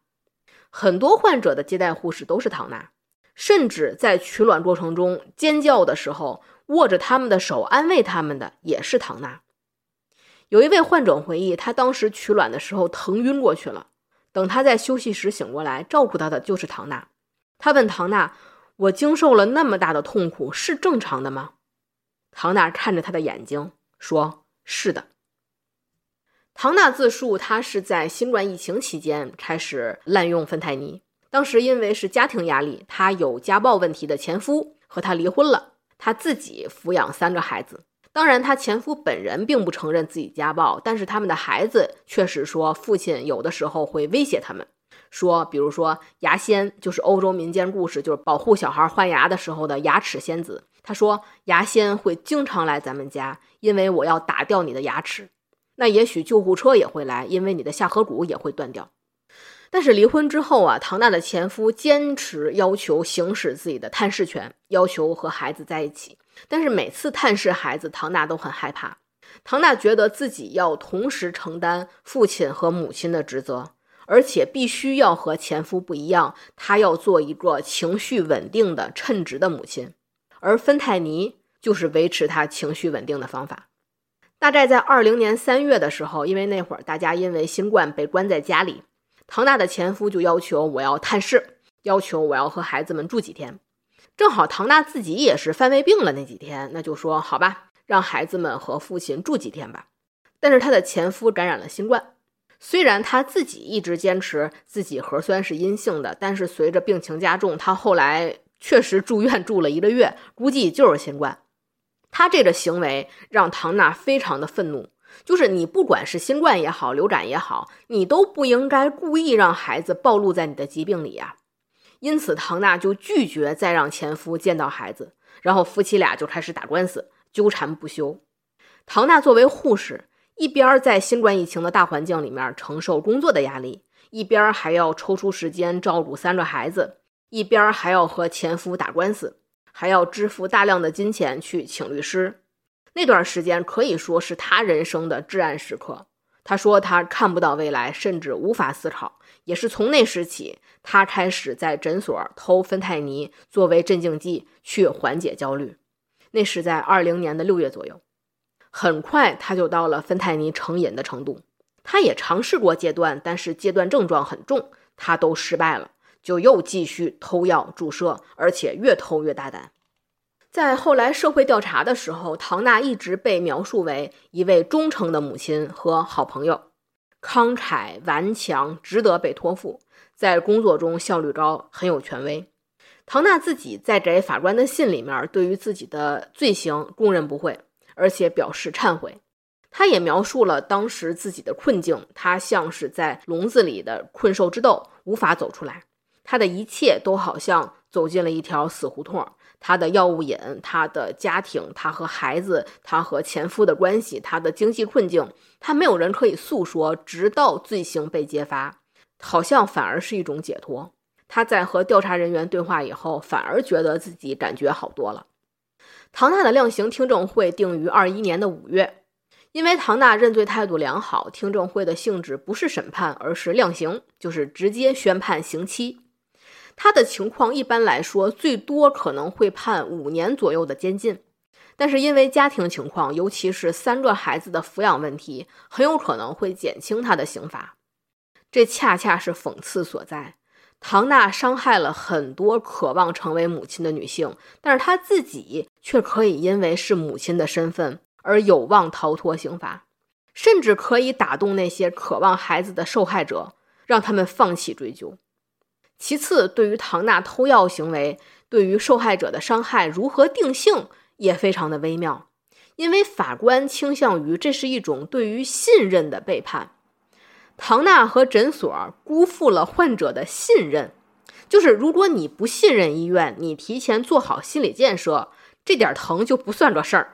很多患者的接待护士都是唐娜，甚至在取卵过程中尖叫的时候，握着他们的手安慰他们的也是唐娜。有一位患者回忆，他当时取卵的时候疼晕过去了，等他在休息时醒过来，照顾他的就是唐娜。他问唐娜：“我经受了那么大的痛苦，是正常的吗？”唐娜看着他的眼睛说。是的，唐娜自述，她是在新冠疫情期间开始滥用芬太尼。当时因为是家庭压力，她有家暴问题的前夫和她离婚了，她自己抚养三个孩子。当然，她前夫本人并不承认自己家暴，但是他们的孩子确实说，父亲有的时候会威胁他们，说，比如说牙仙，就是欧洲民间故事，就是保护小孩换牙的时候的牙齿仙子。他说，牙仙会经常来咱们家，因为我要打掉你的牙齿。那也许救护车也会来，因为你的下颌骨也会断掉。但是离婚之后啊，唐娜的前夫坚持要求行使自己的探视权，要求和孩子在一起。但是每次探视孩子，唐娜都很害怕。唐娜觉得自己要同时承担父亲和母亲的职责，而且必须要和前夫不一样，她要做一个情绪稳定的称职的母亲。而芬太尼就是维持他情绪稳定的方法。大概在二零年三月的时候，因为那会儿大家因为新冠被关在家里，唐娜的前夫就要求我要探视，要求我要和孩子们住几天。正好唐娜自己也是犯胃病了那几天，那就说好吧，让孩子们和父亲住几天吧。但是她的前夫感染了新冠，虽然他自己一直坚持自己核酸是阴性的，但是随着病情加重，他后来确实住院住了一个月，估计就是新冠。他这个行为让唐娜非常的愤怒，就是你不管是新冠也好，流感也好，你都不应该故意让孩子暴露在你的疾病里呀。因此，唐娜就拒绝再让前夫见到孩子，然后夫妻俩就开始打官司，纠缠不休。唐娜作为护士，一边在新冠疫情的大环境里面承受工作的压力，一边还要抽出时间照顾三个孩子，一边还要和前夫打官司。还要支付大量的金钱去请律师，那段时间可以说是他人生的至暗时刻。他说他看不到未来，甚至无法思考。也是从那时起，他开始在诊所偷芬太尼作为镇静剂去缓解焦虑。那是在二零年的六月左右。很快他就到了芬太尼成瘾的程度。他也尝试过戒断，但是戒断症状很重，他都失败了。就又继续偷药注射，而且越偷越大胆。在后来社会调查的时候，唐娜一直被描述为一位忠诚的母亲和好朋友，慷慨顽强，值得被托付，在工作中效率高，很有权威。唐娜自己在给法官的信里面，对于自己的罪行供认不讳，而且表示忏悔。他也描述了当时自己的困境，他像是在笼子里的困兽之斗，无法走出来。他的一切都好像走进了一条死胡同。他的药物瘾，他的家庭，他和孩子，他和前夫的关系，他的经济困境，他没有人可以诉说，直到罪行被揭发，好像反而是一种解脱。他在和调查人员对话以后，反而觉得自己感觉好多了。唐娜的量刑听证会定于二一年的五月，因为唐娜认罪态度良好，听证会的性质不是审判，而是量刑，就是直接宣判刑期。他的情况一般来说，最多可能会判五年左右的监禁，但是因为家庭情况，尤其是三个孩子的抚养问题，很有可能会减轻他的刑罚。这恰恰是讽刺所在。唐娜伤害了很多渴望成为母亲的女性，但是她自己却可以因为是母亲的身份而有望逃脱刑罚，甚至可以打动那些渴望孩子的受害者，让他们放弃追究。其次，对于唐娜偷药行为对于受害者的伤害如何定性也非常的微妙，因为法官倾向于这是一种对于信任的背叛。唐娜和诊所辜负了患者的信任，就是如果你不信任医院，你提前做好心理建设，这点疼就不算个事儿。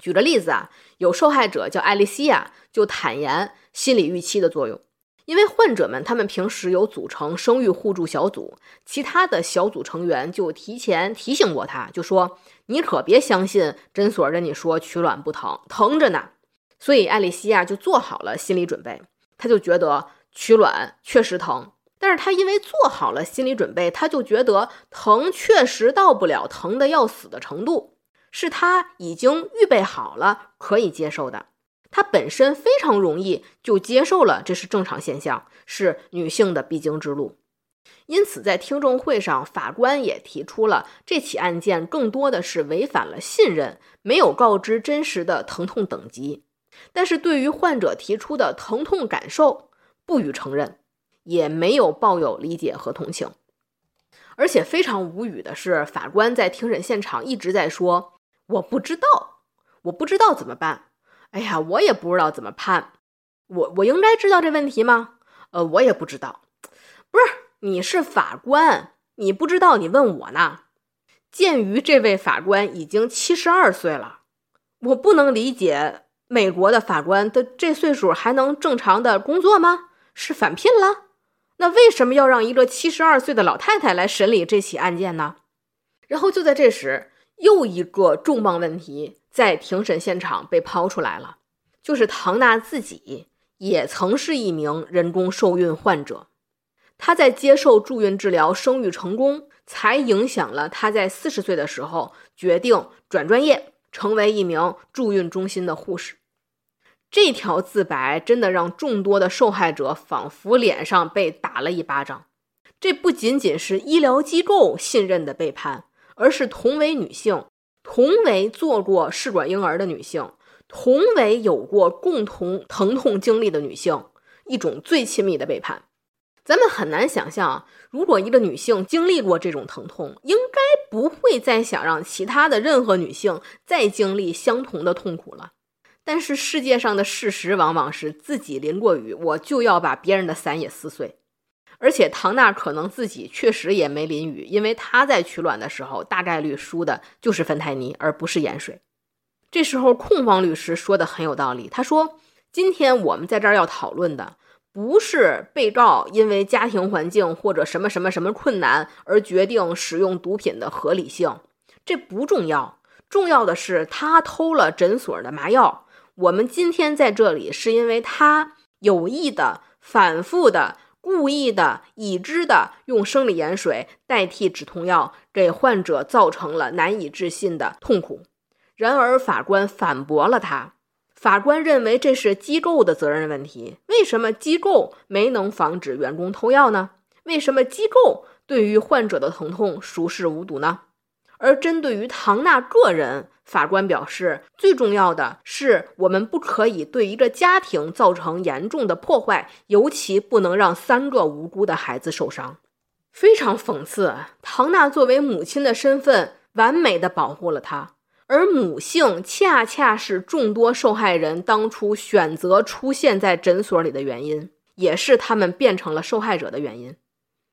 举个例子啊，有受害者叫艾丽西亚，就坦言心理预期的作用。因为患者们他们平时有组成生育互助小组，其他的小组成员就提前提醒过他，就说你可别相信诊所跟你说取卵不疼，疼着呢。所以艾丽西亚就做好了心理准备，他就觉得取卵确实疼，但是他因为做好了心理准备，他就觉得疼确实到不了疼的要死的程度，是他已经预备好了可以接受的。她本身非常容易就接受了，这是正常现象，是女性的必经之路。因此，在听证会上，法官也提出了这起案件更多的是违反了信任，没有告知真实的疼痛等级。但是对于患者提出的疼痛感受不予承认，也没有抱有理解和同情。而且非常无语的是，法官在庭审现场一直在说：“我不知道，我不知道怎么办。哎呀，我也不知道怎么判。我我应该知道这问题吗？呃，我也不知道。不是，你是法官，你不知道，你问我呢？鉴于这位法官已经七十二岁了，我不能理解美国的法官的这岁数还能正常的工作吗？是返聘了？”那为什么要让一个七十二岁的老太太来审理这起案件呢？然后就在这时，又一个重磅问题在庭审现场被抛出来了，就是唐娜自己也曾是一名人工受孕患者，她在接受助孕治疗生育成功，才影响了她在四十岁的时候决定转专业，成为一名助孕中心的护士。这条自白真的让众多的受害者仿佛脸上被打了一巴掌。这不仅仅是医疗机构信任的背叛，而是同为女性、同为做过试管婴儿的女性、同为有过共同疼痛经历的女性一种最亲密的背叛。咱们很难想象啊，如果一个女性经历过这种疼痛，应该不会再想让其他的任何女性再经历相同的痛苦了。但是世界上的事实往往是自己淋过雨，我就要把别人的伞也撕碎。而且唐娜可能自己确实也没淋雨，因为她在取卵的时候大概率输的就是芬太尼，而不是盐水。这时候控方律师说的很有道理，他说：“今天我们在这儿要讨论的不是被告因为家庭环境或者什么什么什么困难而决定使用毒品的合理性，这不重要，重要的是他偷了诊所的麻药。”我们今天在这里，是因为他有意的、反复的、故意的、已知的用生理盐水代替止痛药，给患者造成了难以置信的痛苦。然而，法官反驳了他。法官认为这是机构的责任问题。为什么机构没能防止员工偷药呢？为什么机构对于患者的疼痛熟视无睹呢？而针对于唐娜个人，法官表示，最重要的是我们不可以对一个家庭造成严重的破坏，尤其不能让三个无辜的孩子受伤。非常讽刺，唐娜作为母亲的身份完美的保护了她，而母性恰恰是众多受害人当初选择出现在诊所里的原因，也是他们变成了受害者的原因。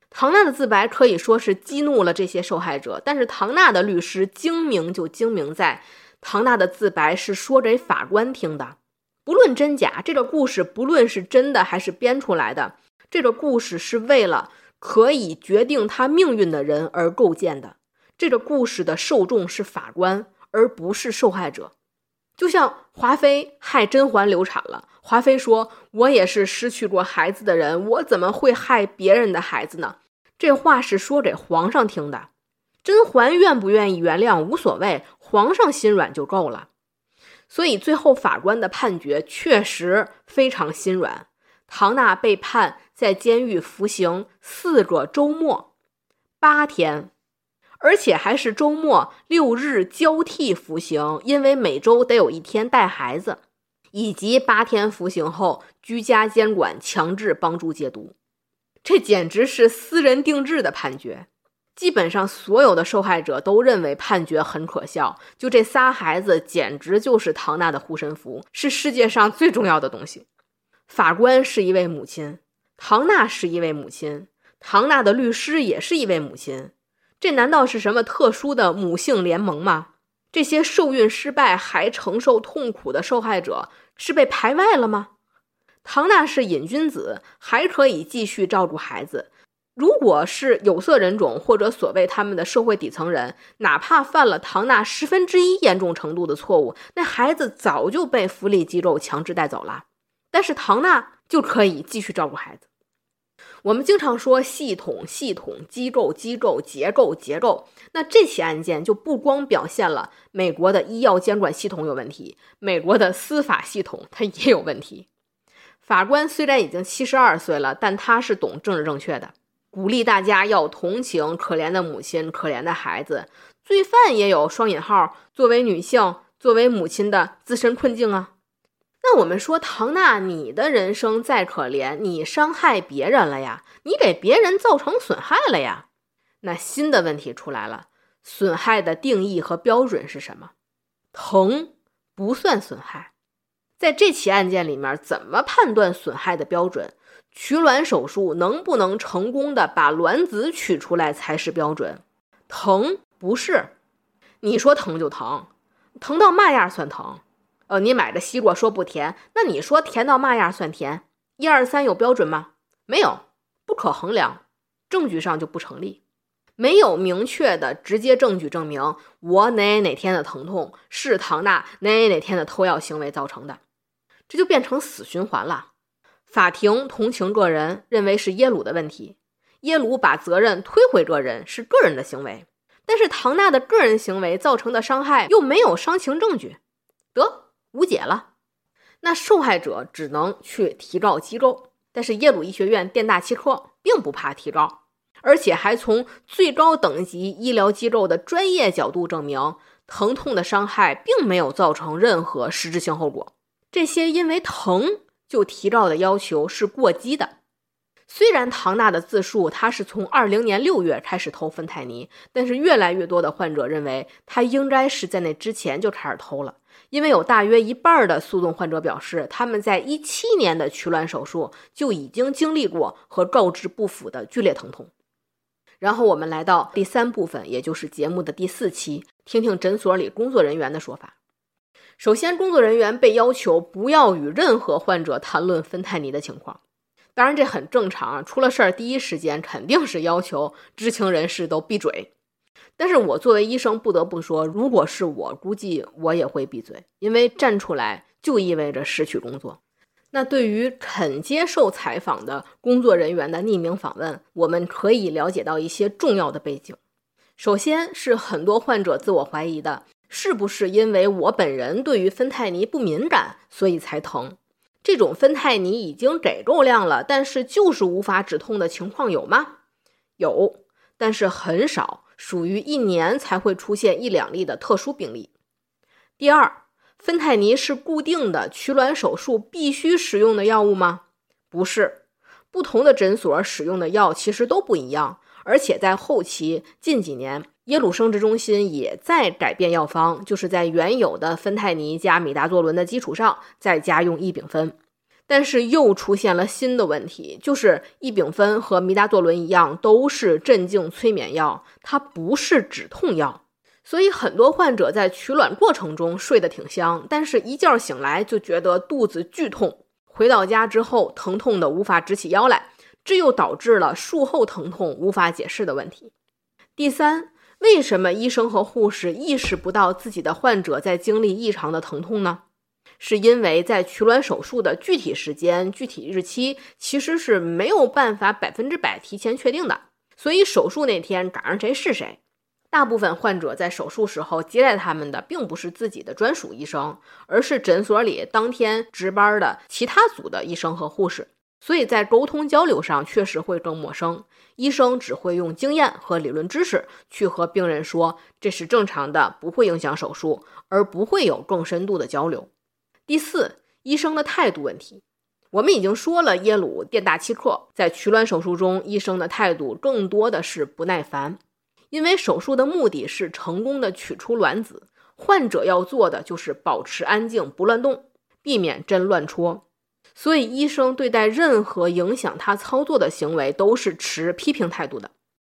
唐娜的自白可以说是激怒了这些受害者，但是唐娜的律师精明就精明在，唐娜的自白是说给法官听的，不论真假，这个故事不论是真的还是编出来的，这个故事是为了可以决定他命运的人而构建的，这个故事的受众是法官，而不是受害者。就像华妃害甄嬛流产了，华妃说：“我也是失去过孩子的人，我怎么会害别人的孩子呢？”这话是说给皇上听的。甄嬛愿不愿意原谅无所谓，皇上心软就够了。所以最后法官的判决确实非常心软，唐娜被判在监狱服刑四个周末，八天。而且还是周末六日交替服刑，因为每周得有一天带孩子，以及八天服刑后居家监管，强制帮助戒毒。这简直是私人定制的判决。基本上所有的受害者都认为判决很可笑。就这仨孩子，简直就是唐娜的护身符，是世界上最重要的东西。法官是一位母亲，唐娜是一位母亲，唐娜的律师也是一位母亲。这难道是什么特殊的母性联盟吗？这些受孕失败还承受痛苦的受害者是被排外了吗？唐娜是瘾君子，还可以继续照顾孩子。如果是有色人种或者所谓他们的社会底层人，哪怕犯了唐娜十分之一严重程度的错误，那孩子早就被福利机构强制带走了。但是唐娜就可以继续照顾孩子。我们经常说系统、系统、机构、机构、结构、结构。那这起案件就不光表现了美国的医药监管系统有问题，美国的司法系统它也有问题。法官虽然已经七十二岁了，但他是懂政治正确的，鼓励大家要同情可怜的母亲、可怜的孩子。罪犯也有双引号，作为女性、作为母亲的自身困境啊。那我们说唐娜，你的人生再可怜，你伤害别人了呀，你给别人造成损害了呀。那新的问题出来了，损害的定义和标准是什么？疼不算损害，在这起案件里面，怎么判断损害的标准？取卵手术能不能成功的把卵子取出来才是标准？疼不是，你说疼就疼，疼到嘛样算疼？呃，你买的西瓜说不甜，那你说甜到嘛样算甜？一二三有标准吗？没有，不可衡量，证据上就不成立，没有明确的直接证据证明我哪哪天的疼痛是唐娜哪哪天的偷药行为造成的，这就变成死循环了。法庭同情个人，认为是耶鲁的问题，耶鲁把责任推回个人，是个人的行为，但是唐娜的个人行为造成的伤害又没有伤情证据，得。无解了，那受害者只能去提告机构。但是耶鲁医学院店大欺客，并不怕提告，而且还从最高等级医疗机构的专业角度证明，疼痛的伤害并没有造成任何实质性后果。这些因为疼就提告的要求是过激的。虽然唐娜的自述，她是从二零年六月开始偷芬太尼，但是越来越多的患者认为，她应该是在那之前就开始偷了。因为有大约一半的诉讼患者表示，他们在一七年的取卵手术就已经经历过和告知不符的剧烈疼痛。然后我们来到第三部分，也就是节目的第四期，听听诊所里工作人员的说法。首先，工作人员被要求不要与任何患者谈论芬太尼的情况，当然这很正常，出了事儿第一时间肯定是要求知情人士都闭嘴。但是我作为医生不得不说，如果是我，估计我也会闭嘴，因为站出来就意味着失去工作。那对于肯接受采访的工作人员的匿名访问，我们可以了解到一些重要的背景。首先是很多患者自我怀疑的，是不是因为我本人对于芬太尼不敏感，所以才疼？这种芬太尼已经给够量了，但是就是无法止痛的情况有吗？有，但是很少。属于一年才会出现一两例的特殊病例。第二，芬太尼是固定的取卵手术必须使用的药物吗？不是，不同的诊所使用的药其实都不一样。而且在后期近几年，耶鲁生殖中心也在改变药方，就是在原有的芬太尼加米达唑仑的基础上再加用异丙酚。但是又出现了新的问题，就是异丙酚和米达唑仑一样，都是镇静催眠药，它不是止痛药。所以很多患者在取卵过程中睡得挺香，但是一觉醒来就觉得肚子剧痛，回到家之后疼痛的无法直起腰来，这又导致了术后疼痛无法解释的问题。第三，为什么医生和护士意识不到自己的患者在经历异常的疼痛呢？是因为在取卵手术的具体时间、具体日期其实是没有办法百分之百提前确定的，所以手术那天赶上谁是谁。大部分患者在手术时候接待他们的并不是自己的专属医生，而是诊所里当天值班的其他组的医生和护士，所以在沟通交流上确实会更陌生。医生只会用经验和理论知识去和病人说这是正常的，不会影响手术，而不会有更深度的交流。第四，医生的态度问题。我们已经说了，耶鲁店大欺客，在取卵手术中，医生的态度更多的是不耐烦，因为手术的目的是成功的取出卵子，患者要做的就是保持安静，不乱动，避免针乱戳。所以，医生对待任何影响他操作的行为都是持批评态度的，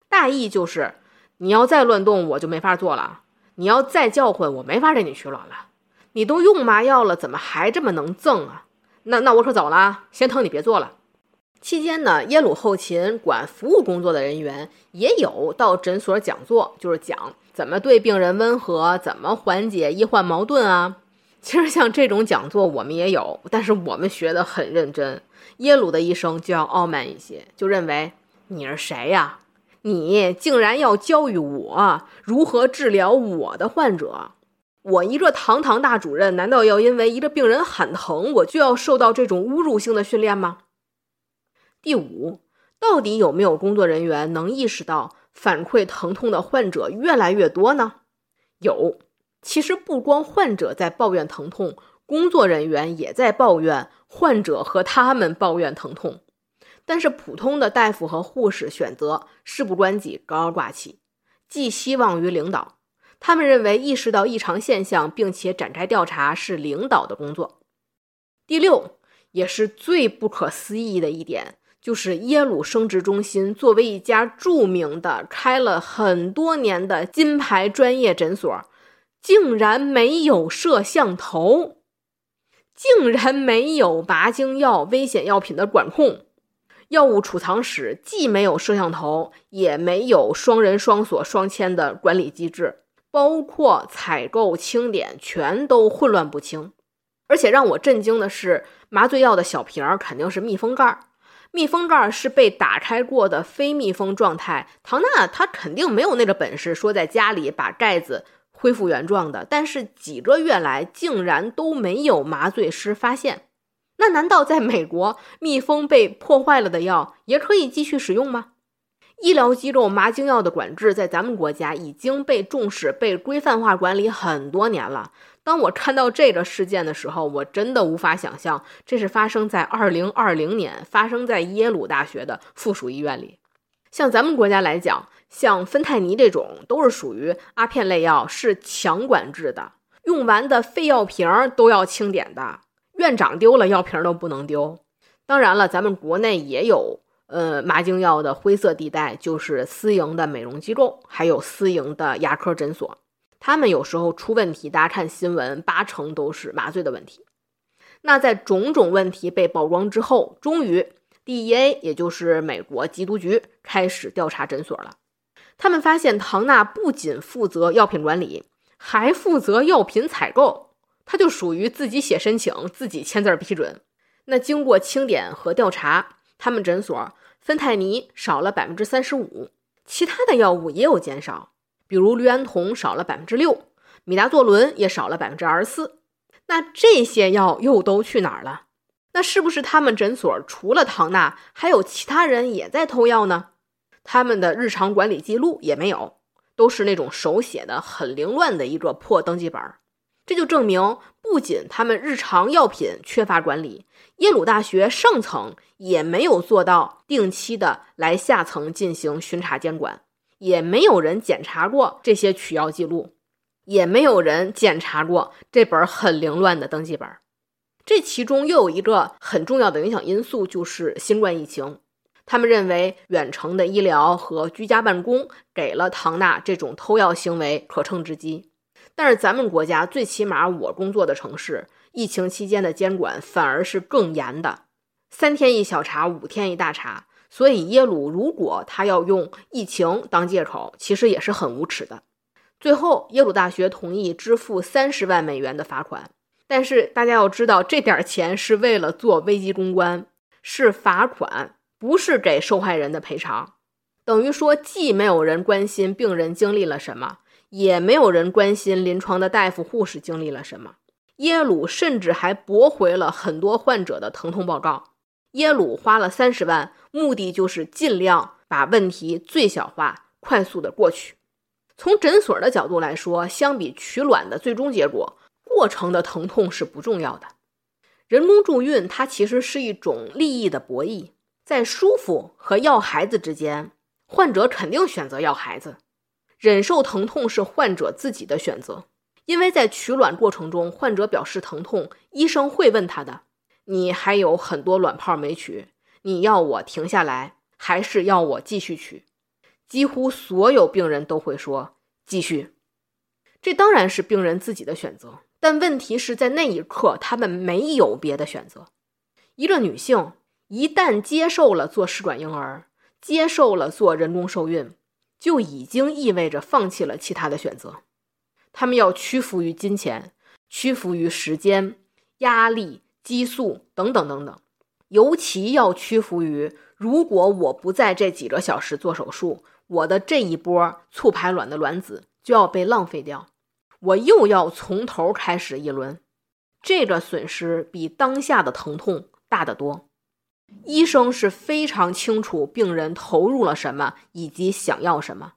大意就是：你要再乱动，我就没法做了；你要再叫唤，我没法给你取卵了。你都用麻药了，怎么还这么能赠啊？那那我可走了，先疼你别做了。期间呢，耶鲁后勤管服务工作的人员也有到诊所讲座，就是讲怎么对病人温和，怎么缓解医患矛盾啊。其实像这种讲座我们也有，但是我们学得很认真。耶鲁的医生就要傲慢一些，就认为你是谁呀？你竟然要教育我如何治疗我的患者？我一个堂堂大主任，难道要因为一个病人喊疼，我就要受到这种侮辱性的训练吗？第五，到底有没有工作人员能意识到反馈疼痛的患者越来越多呢？有，其实不光患者在抱怨疼痛，工作人员也在抱怨，患者和他们抱怨疼痛。但是普通的大夫和护士选择事不关己，高高挂起，寄希望于领导。他们认为意识到异常现象并且展开调查是领导的工作。第六，也是最不可思议的一点，就是耶鲁生殖中心作为一家著名的、开了很多年的金牌专业诊所，竟然没有摄像头，竟然没有拔精药、危险药品的管控。药物储藏室既没有摄像头，也没有双人双锁双签的管理机制，包括采购清点全都混乱不清。而且让我震惊的是，麻醉药的小瓶儿肯定是密封盖儿，密封盖儿是被打开过的非密封状态。唐娜她肯定没有那个本事，说在家里把盖子恢复原状的。但是几个月来，竟然都没有麻醉师发现。那难道在美国密封被破坏了的药也可以继续使用吗？医疗机构麻精药的管制在咱们国家已经被重视、被规范化管理很多年了。当我看到这个事件的时候，我真的无法想象这是发生在2020年，发生在耶鲁大学的附属医院里。像咱们国家来讲，像芬太尼这种都是属于阿片类药，是强管制的，用完的废药瓶都要清点的。院长丢了药瓶都不能丢。当然了，咱们国内也有呃麻精药的灰色地带，就是私营的美容机构，还有私营的牙科诊所，他们有时候出问题，大家看新闻，八成都是麻醉的问题。那在种种问题被曝光之后，终于 DEA 也就是美国缉毒局开始调查诊所了。他们发现唐娜不仅负责药品管理，还负责药品采购。他就属于自己写申请，自己签字批准。那经过清点和调查，他们诊所芬太尼少了百分之三十五，其他的药物也有减少，比如氯胺酮少了百分之六，米达唑仑也少了百分之二十四。那这些药又都去哪儿了？那是不是他们诊所除了唐娜，还有其他人也在偷药呢？他们的日常管理记录也没有，都是那种手写的、很凌乱的一个破登记本儿。这就证明，不仅他们日常药品缺乏管理，耶鲁大学上层也没有做到定期的来下层进行巡查监管，也没有人检查过这些取药记录，也没有人检查过这本很凌乱的登记本。这其中又有一个很重要的影响因素，就是新冠疫情。他们认为，远程的医疗和居家办公给了唐娜这种偷药行为可乘之机。但是咱们国家最起码我工作的城市，疫情期间的监管反而是更严的，三天一小查，五天一大查。所以耶鲁如果他要用疫情当借口，其实也是很无耻的。最后，耶鲁大学同意支付三十万美元的罚款，但是大家要知道，这点钱是为了做危机公关，是罚款，不是给受害人的赔偿。等于说，既没有人关心病人经历了什么。也没有人关心临床的大夫、护士经历了什么。耶鲁甚至还驳回了很多患者的疼痛报告。耶鲁花了三十万，目的就是尽量把问题最小化，快速的过去。从诊所的角度来说，相比取卵的最终结果，过程的疼痛是不重要的。人工助孕它其实是一种利益的博弈，在舒服和要孩子之间，患者肯定选择要孩子。忍受疼痛是患者自己的选择，因为在取卵过程中，患者表示疼痛，医生会问他的：“你还有很多卵泡没取，你要我停下来，还是要我继续取？”几乎所有病人都会说继续。这当然是病人自己的选择，但问题是在那一刻，他们没有别的选择。一个女性一旦接受了做试管婴儿，接受了做人工受孕。就已经意味着放弃了其他的选择，他们要屈服于金钱，屈服于时间、压力、激素等等等等，尤其要屈服于，如果我不在这几个小时做手术，我的这一波促排卵的卵子就要被浪费掉，我又要从头开始一轮，这个损失比当下的疼痛大得多。医生是非常清楚病人投入了什么以及想要什么。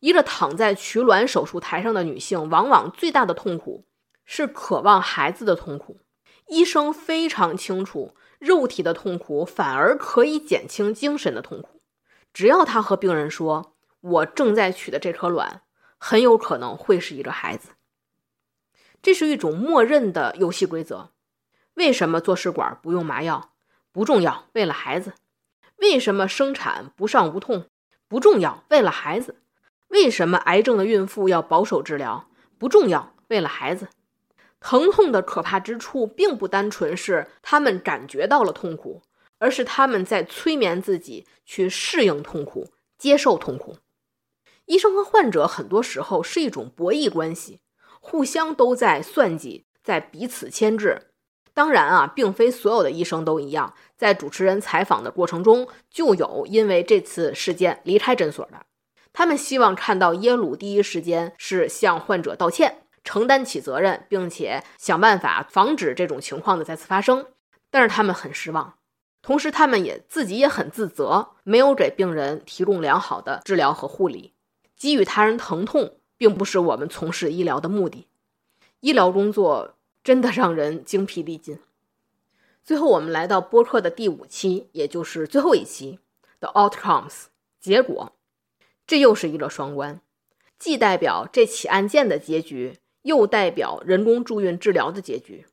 一个躺在取卵手术台上的女性，往往最大的痛苦是渴望孩子的痛苦。医生非常清楚，肉体的痛苦反而可以减轻精神的痛苦。只要他和病人说：“我正在取的这颗卵，很有可能会是一个孩子。”这是一种默认的游戏规则。为什么做试管不用麻药？不重要，为了孩子。为什么生产不上无痛？不重要，为了孩子。为什么癌症的孕妇要保守治疗？不重要，为了孩子。疼痛的可怕之处，并不单纯是他们感觉到了痛苦，而是他们在催眠自己去适应痛苦、接受痛苦。医生和患者很多时候是一种博弈关系，互相都在算计，在彼此牵制。当然啊，并非所有的医生都一样。在主持人采访的过程中，就有因为这次事件离开诊所的。他们希望看到耶鲁第一时间是向患者道歉，承担起责任，并且想办法防止这种情况的再次发生。但是他们很失望，同时他们也自己也很自责，没有给病人提供良好的治疗和护理。给予他人疼痛，并不是我们从事医疗的目的。医疗工作。真的让人精疲力尽。最后，我们来到播客的第五期，也就是最后一期的 Outcomes 结果。这又是一个双关，既代表这起案件的结局，又代表人工助孕治疗的结局。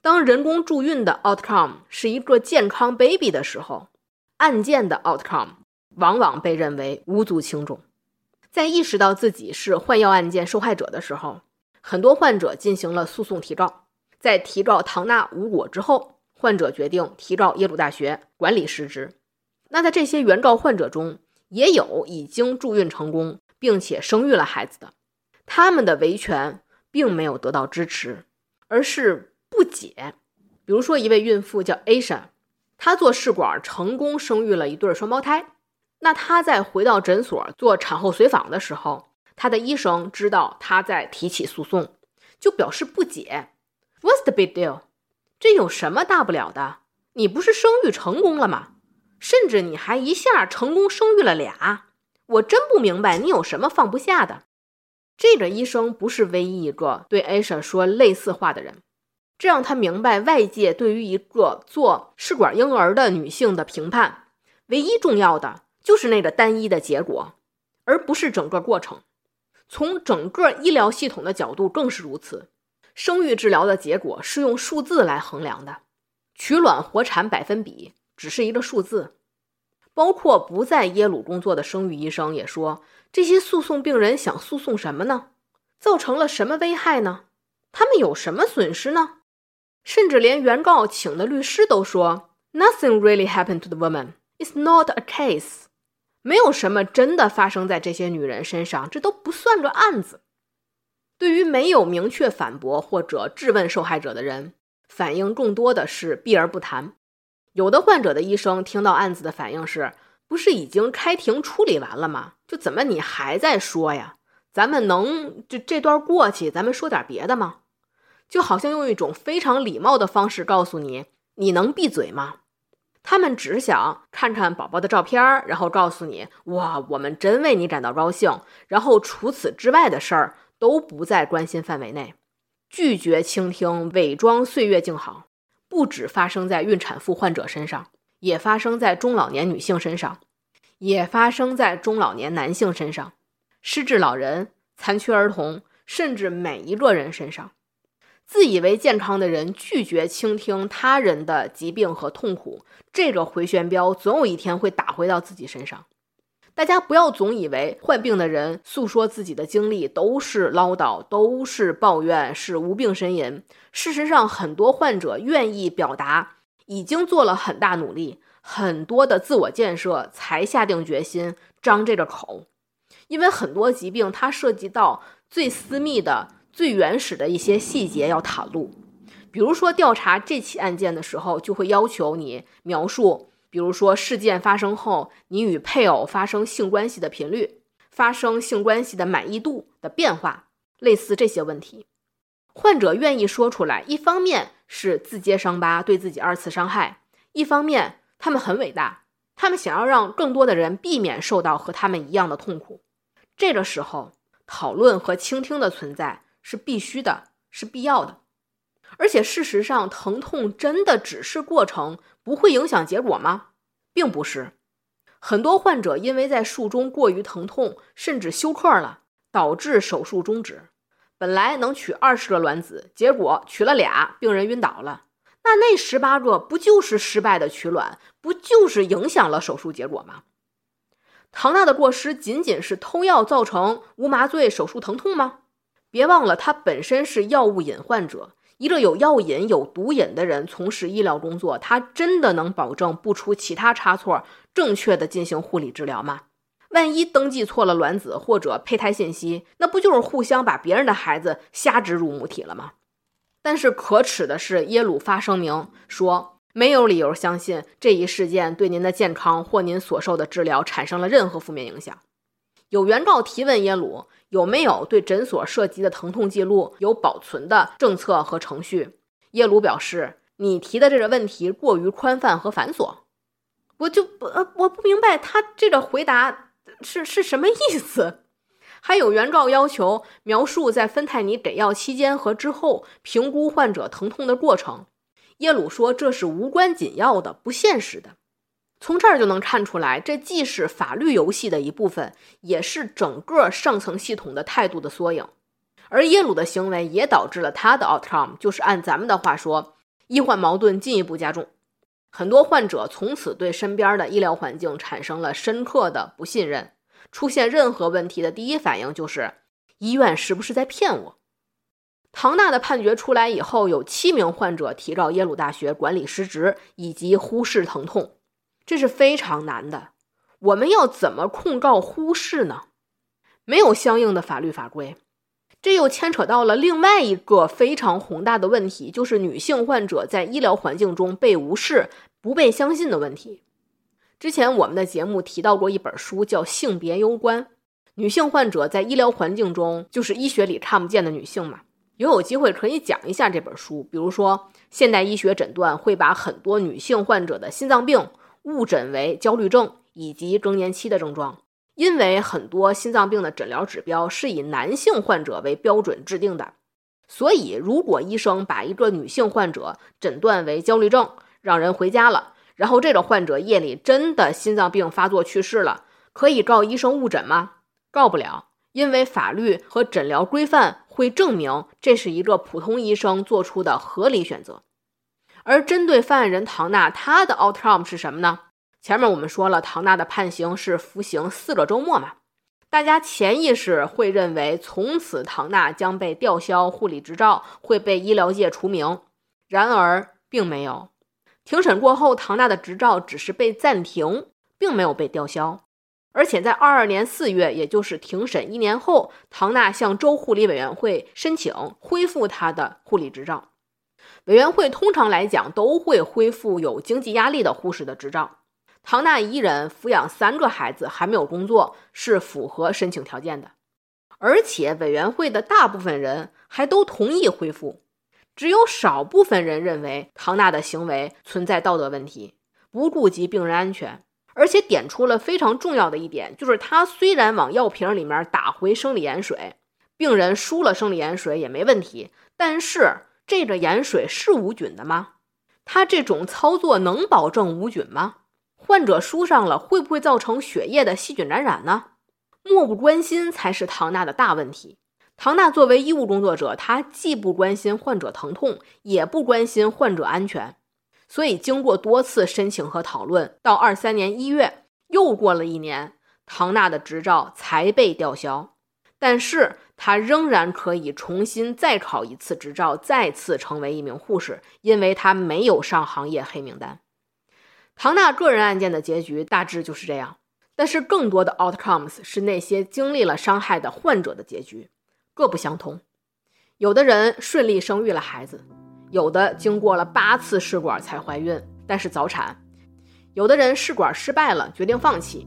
当人工助孕的 outcome 是一个健康 baby 的时候，案件的 outcome 往往被认为无足轻重。在意识到自己是换药案件受害者的时候，很多患者进行了诉讼提告。在提告唐纳无果之后，患者决定提告耶鲁大学管理失职。那在这些原告患者中，也有已经助孕成功并且生育了孩子的，他们的维权并没有得到支持，而是不解。比如说，一位孕妇叫 Asia，她做试管成功生育了一对双胞胎。那她在回到诊所做产后随访的时候，她的医生知道她在提起诉讼，就表示不解。What's the big deal？这有什么大不了的？你不是生育成功了吗？甚至你还一下成功生育了俩，我真不明白你有什么放不下的。这个医生不是唯一一个对 Asia 说类似话的人，这让他明白外界对于一个做试管婴儿的女性的评判，唯一重要的就是那个单一的结果，而不是整个过程。从整个医疗系统的角度更是如此。生育治疗的结果是用数字来衡量的，取卵活产百分比只是一个数字。包括不在耶鲁工作的生育医生也说，这些诉讼病人想诉讼什么呢？造成了什么危害呢？他们有什么损失呢？甚至连原告请的律师都说，Nothing really happened to the woman. It's not a case. 没有什么真的发生在这些女人身上，这都不算个案子。对于没有明确反驳或者质问受害者的人，反应更多的是避而不谈。有的患者的医生听到案子的反应是：不是已经开庭处理完了吗？就怎么你还在说呀？咱们能就这段过去，咱们说点别的吗？就好像用一种非常礼貌的方式告诉你：你能闭嘴吗？他们只想看看宝宝的照片，然后告诉你：哇，我们真为你感到高兴。然后除此之外的事儿。都不在关心范围内，拒绝倾听，伪装岁月静好，不止发生在孕产妇患者身上，也发生在中老年女性身上，也发生在中老年男性身上，失智老人、残缺儿童，甚至每一个人身上。自以为健康的人拒绝倾听他人的疾病和痛苦，这个回旋镖总有一天会打回到自己身上。大家不要总以为患病的人诉说自己的经历都是唠叨，都是抱怨，是无病呻吟。事实上，很多患者愿意表达，已经做了很大努力，很多的自我建设，才下定决心张这个口。因为很多疾病它涉及到最私密的、最原始的一些细节要袒露，比如说调查这起案件的时候，就会要求你描述。比如说，事件发生后，你与配偶发生性关系的频率、发生性关系的满意度的变化，类似这些问题，患者愿意说出来，一方面是自揭伤疤，对自己二次伤害；一方面他们很伟大，他们想要让更多的人避免受到和他们一样的痛苦。这个时候，讨论和倾听的存在是必须的，是必要的。而且事实上，疼痛真的只是过程，不会影响结果吗？并不是。很多患者因为在术中过于疼痛，甚至休克了，导致手术终止。本来能取二十个卵子，结果取了俩，病人晕倒了。那那十八个不就是失败的取卵，不就是影响了手术结果吗？唐娜的过失仅仅是偷药造成无麻醉手术疼痛吗？别忘了，他本身是药物瘾患者。一个有药瘾、有毒瘾的人从事医疗工作，他真的能保证不出其他差错，正确的进行护理治疗吗？万一登记错了卵子或者胚胎信息，那不就是互相把别人的孩子瞎植入母体了吗？但是可耻的是，耶鲁发声明说，没有理由相信这一事件对您的健康或您所受的治疗产生了任何负面影响。有原告提问耶鲁。有没有对诊所涉及的疼痛记录有保存的政策和程序？耶鲁表示，你提的这个问题过于宽泛和繁琐，我就不呃我不明白他这个回答是是什么意思。还有原告要求描述在芬太尼给药期间和之后评估患者疼痛的过程，耶鲁说这是无关紧要的、不现实的。从这儿就能看出来，这既是法律游戏的一部分，也是整个上层系统的态度的缩影。而耶鲁的行为也导致了他的 outcome，就是按咱们的话说，医患矛盾进一步加重。很多患者从此对身边的医疗环境产生了深刻的不信任，出现任何问题的第一反应就是医院是不是在骗我？唐纳的判决出来以后，有七名患者提告耶鲁大学管理失职以及忽视疼痛。这是非常难的，我们要怎么控告忽视呢？没有相应的法律法规，这又牵扯到了另外一个非常宏大的问题，就是女性患者在医疗环境中被无视、不被相信的问题。之前我们的节目提到过一本书，叫《性别攸关》，女性患者在医疗环境中就是医学里看不见的女性嘛。也有机会可以讲一下这本书，比如说现代医学诊断会把很多女性患者的心脏病。误诊为焦虑症以及更年期的症状，因为很多心脏病的诊疗指标是以男性患者为标准制定的，所以如果医生把一个女性患者诊断为焦虑症，让人回家了，然后这个患者夜里真的心脏病发作去世了，可以告医生误诊吗？告不了，因为法律和诊疗规范会证明这是一个普通医生做出的合理选择。而针对犯人唐娜，她的 outcome 是什么呢？前面我们说了，唐娜的判刑是服刑四个周末嘛，大家潜意识会认为从此唐娜将被吊销护理执照，会被医疗界除名。然而并没有，庭审过后，唐娜的执照只是被暂停，并没有被吊销。而且在二二年四月，也就是庭审一年后，唐娜向州护理委员会申请恢复她的护理执照。委员会通常来讲都会恢复有经济压力的护士的执照。唐娜一人抚养三个孩子，还没有工作，是符合申请条件的。而且委员会的大部分人还都同意恢复，只有少部分人认为唐娜的行为存在道德问题，不顾及病人安全，而且点出了非常重要的一点，就是他虽然往药瓶里面打回生理盐水，病人输了生理盐水也没问题，但是。这个盐水是无菌的吗？他这种操作能保证无菌吗？患者输上了会不会造成血液的细菌感染呢？漠不关心才是唐娜的大问题。唐娜作为医务工作者，他既不关心患者疼痛，也不关心患者安全。所以经过多次申请和讨论，到二三年一月，又过了一年，唐娜的执照才被吊销。但是。他仍然可以重新再考一次执照，再次成为一名护士，因为他没有上行业黑名单。唐娜个人案件的结局大致就是这样，但是更多的 outcomes 是那些经历了伤害的患者的结局，各不相同。有的人顺利生育了孩子，有的经过了八次试管才怀孕，但是早产；有的人试管失败了，决定放弃；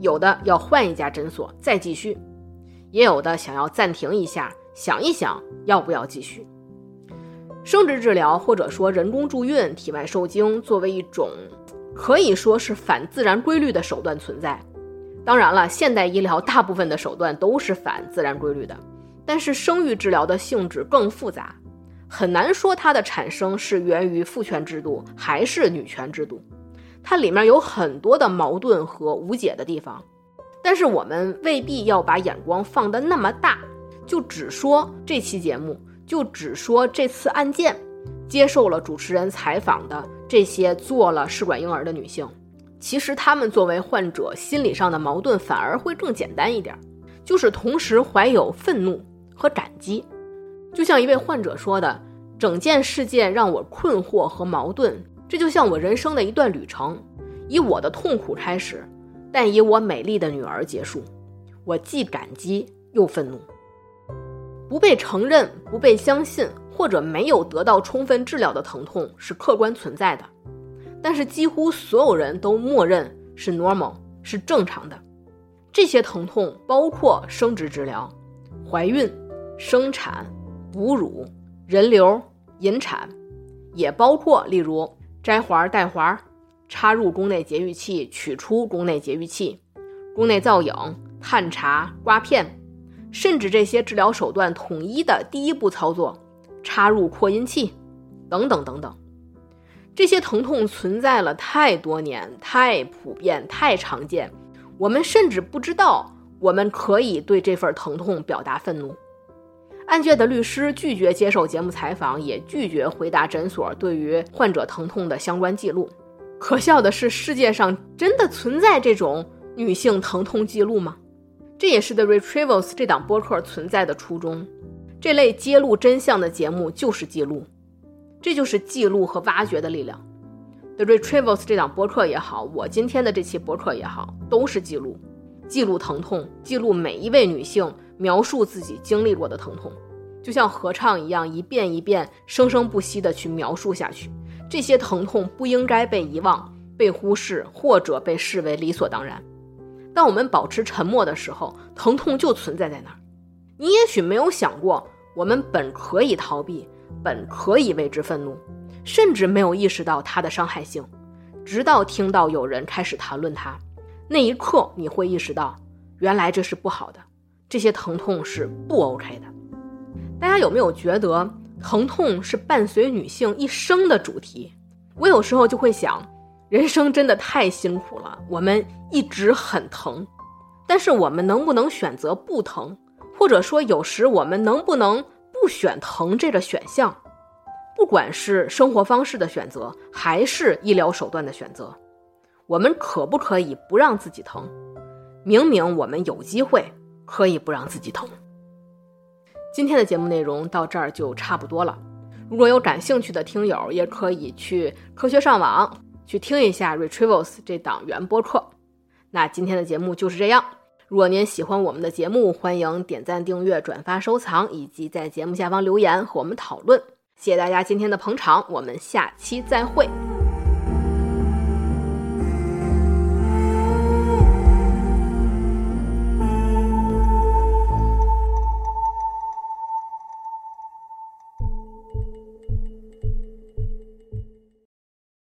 有的要换一家诊所再继续。也有的想要暂停一下，想一想要不要继续。生殖治疗或者说人工助孕、体外受精，作为一种可以说是反自然规律的手段存在。当然了，现代医疗大部分的手段都是反自然规律的，但是生育治疗的性质更复杂，很难说它的产生是源于父权制度还是女权制度，它里面有很多的矛盾和无解的地方。但是我们未必要把眼光放得那么大，就只说这期节目，就只说这次案件，接受了主持人采访的这些做了试管婴儿的女性，其实她们作为患者心理上的矛盾反而会更简单一点，就是同时怀有愤怒。和感激，就像一位患者说的：“整件事件让我困惑和矛盾，这就像我人生的一段旅程，以我的痛苦开始，但以我美丽的女儿结束。我既感激又愤怒。不被承认、不被相信，或者没有得到充分治疗的疼痛是客观存在的，但是几乎所有人都默认是 normal，是正常的。这些疼痛包括生殖治疗、怀孕。”生产、哺乳、人流、引产，也包括例如摘环、带环、插入宫内节育器、取出宫内节育器、宫内造影、探查、刮片，甚至这些治疗手段统一的第一步操作——插入扩音器，等等等等。这些疼痛存在了太多年，太普遍，太常见，我们甚至不知道我们可以对这份疼痛表达愤怒。案件的律师拒绝接受节目采访，也拒绝回答诊所对于患者疼痛的相关记录。可笑的是，世界上真的存在这种女性疼痛记录吗？这也是 The Retrievals 这档播客存在的初衷。这类揭露真相的节目就是记录，这就是记录和挖掘的力量。The Retrievals 这档播客也好，我今天的这期播客也好，都是记录，记录疼痛，记录每一位女性。描述自己经历过的疼痛，就像合唱一样，一遍一遍、生生不息地去描述下去。这些疼痛不应该被遗忘、被忽视，或者被视为理所当然。当我们保持沉默的时候，疼痛就存在在那儿。你也许没有想过，我们本可以逃避，本可以为之愤怒，甚至没有意识到它的伤害性，直到听到有人开始谈论它，那一刻你会意识到，原来这是不好的。这些疼痛是不 OK 的。大家有没有觉得疼痛是伴随女性一生的主题？我有时候就会想，人生真的太辛苦了，我们一直很疼，但是我们能不能选择不疼？或者说，有时我们能不能不选疼这个选项？不管是生活方式的选择，还是医疗手段的选择，我们可不可以不让自己疼？明明我们有机会。可以不让自己疼。今天的节目内容到这儿就差不多了。如果有感兴趣的听友，也可以去科学上网去听一下 Retrievals 这档原播客。那今天的节目就是这样。如果您喜欢我们的节目，欢迎点赞、订阅、转发、收藏，以及在节目下方留言和我们讨论。谢谢大家今天的捧场，我们下期再会。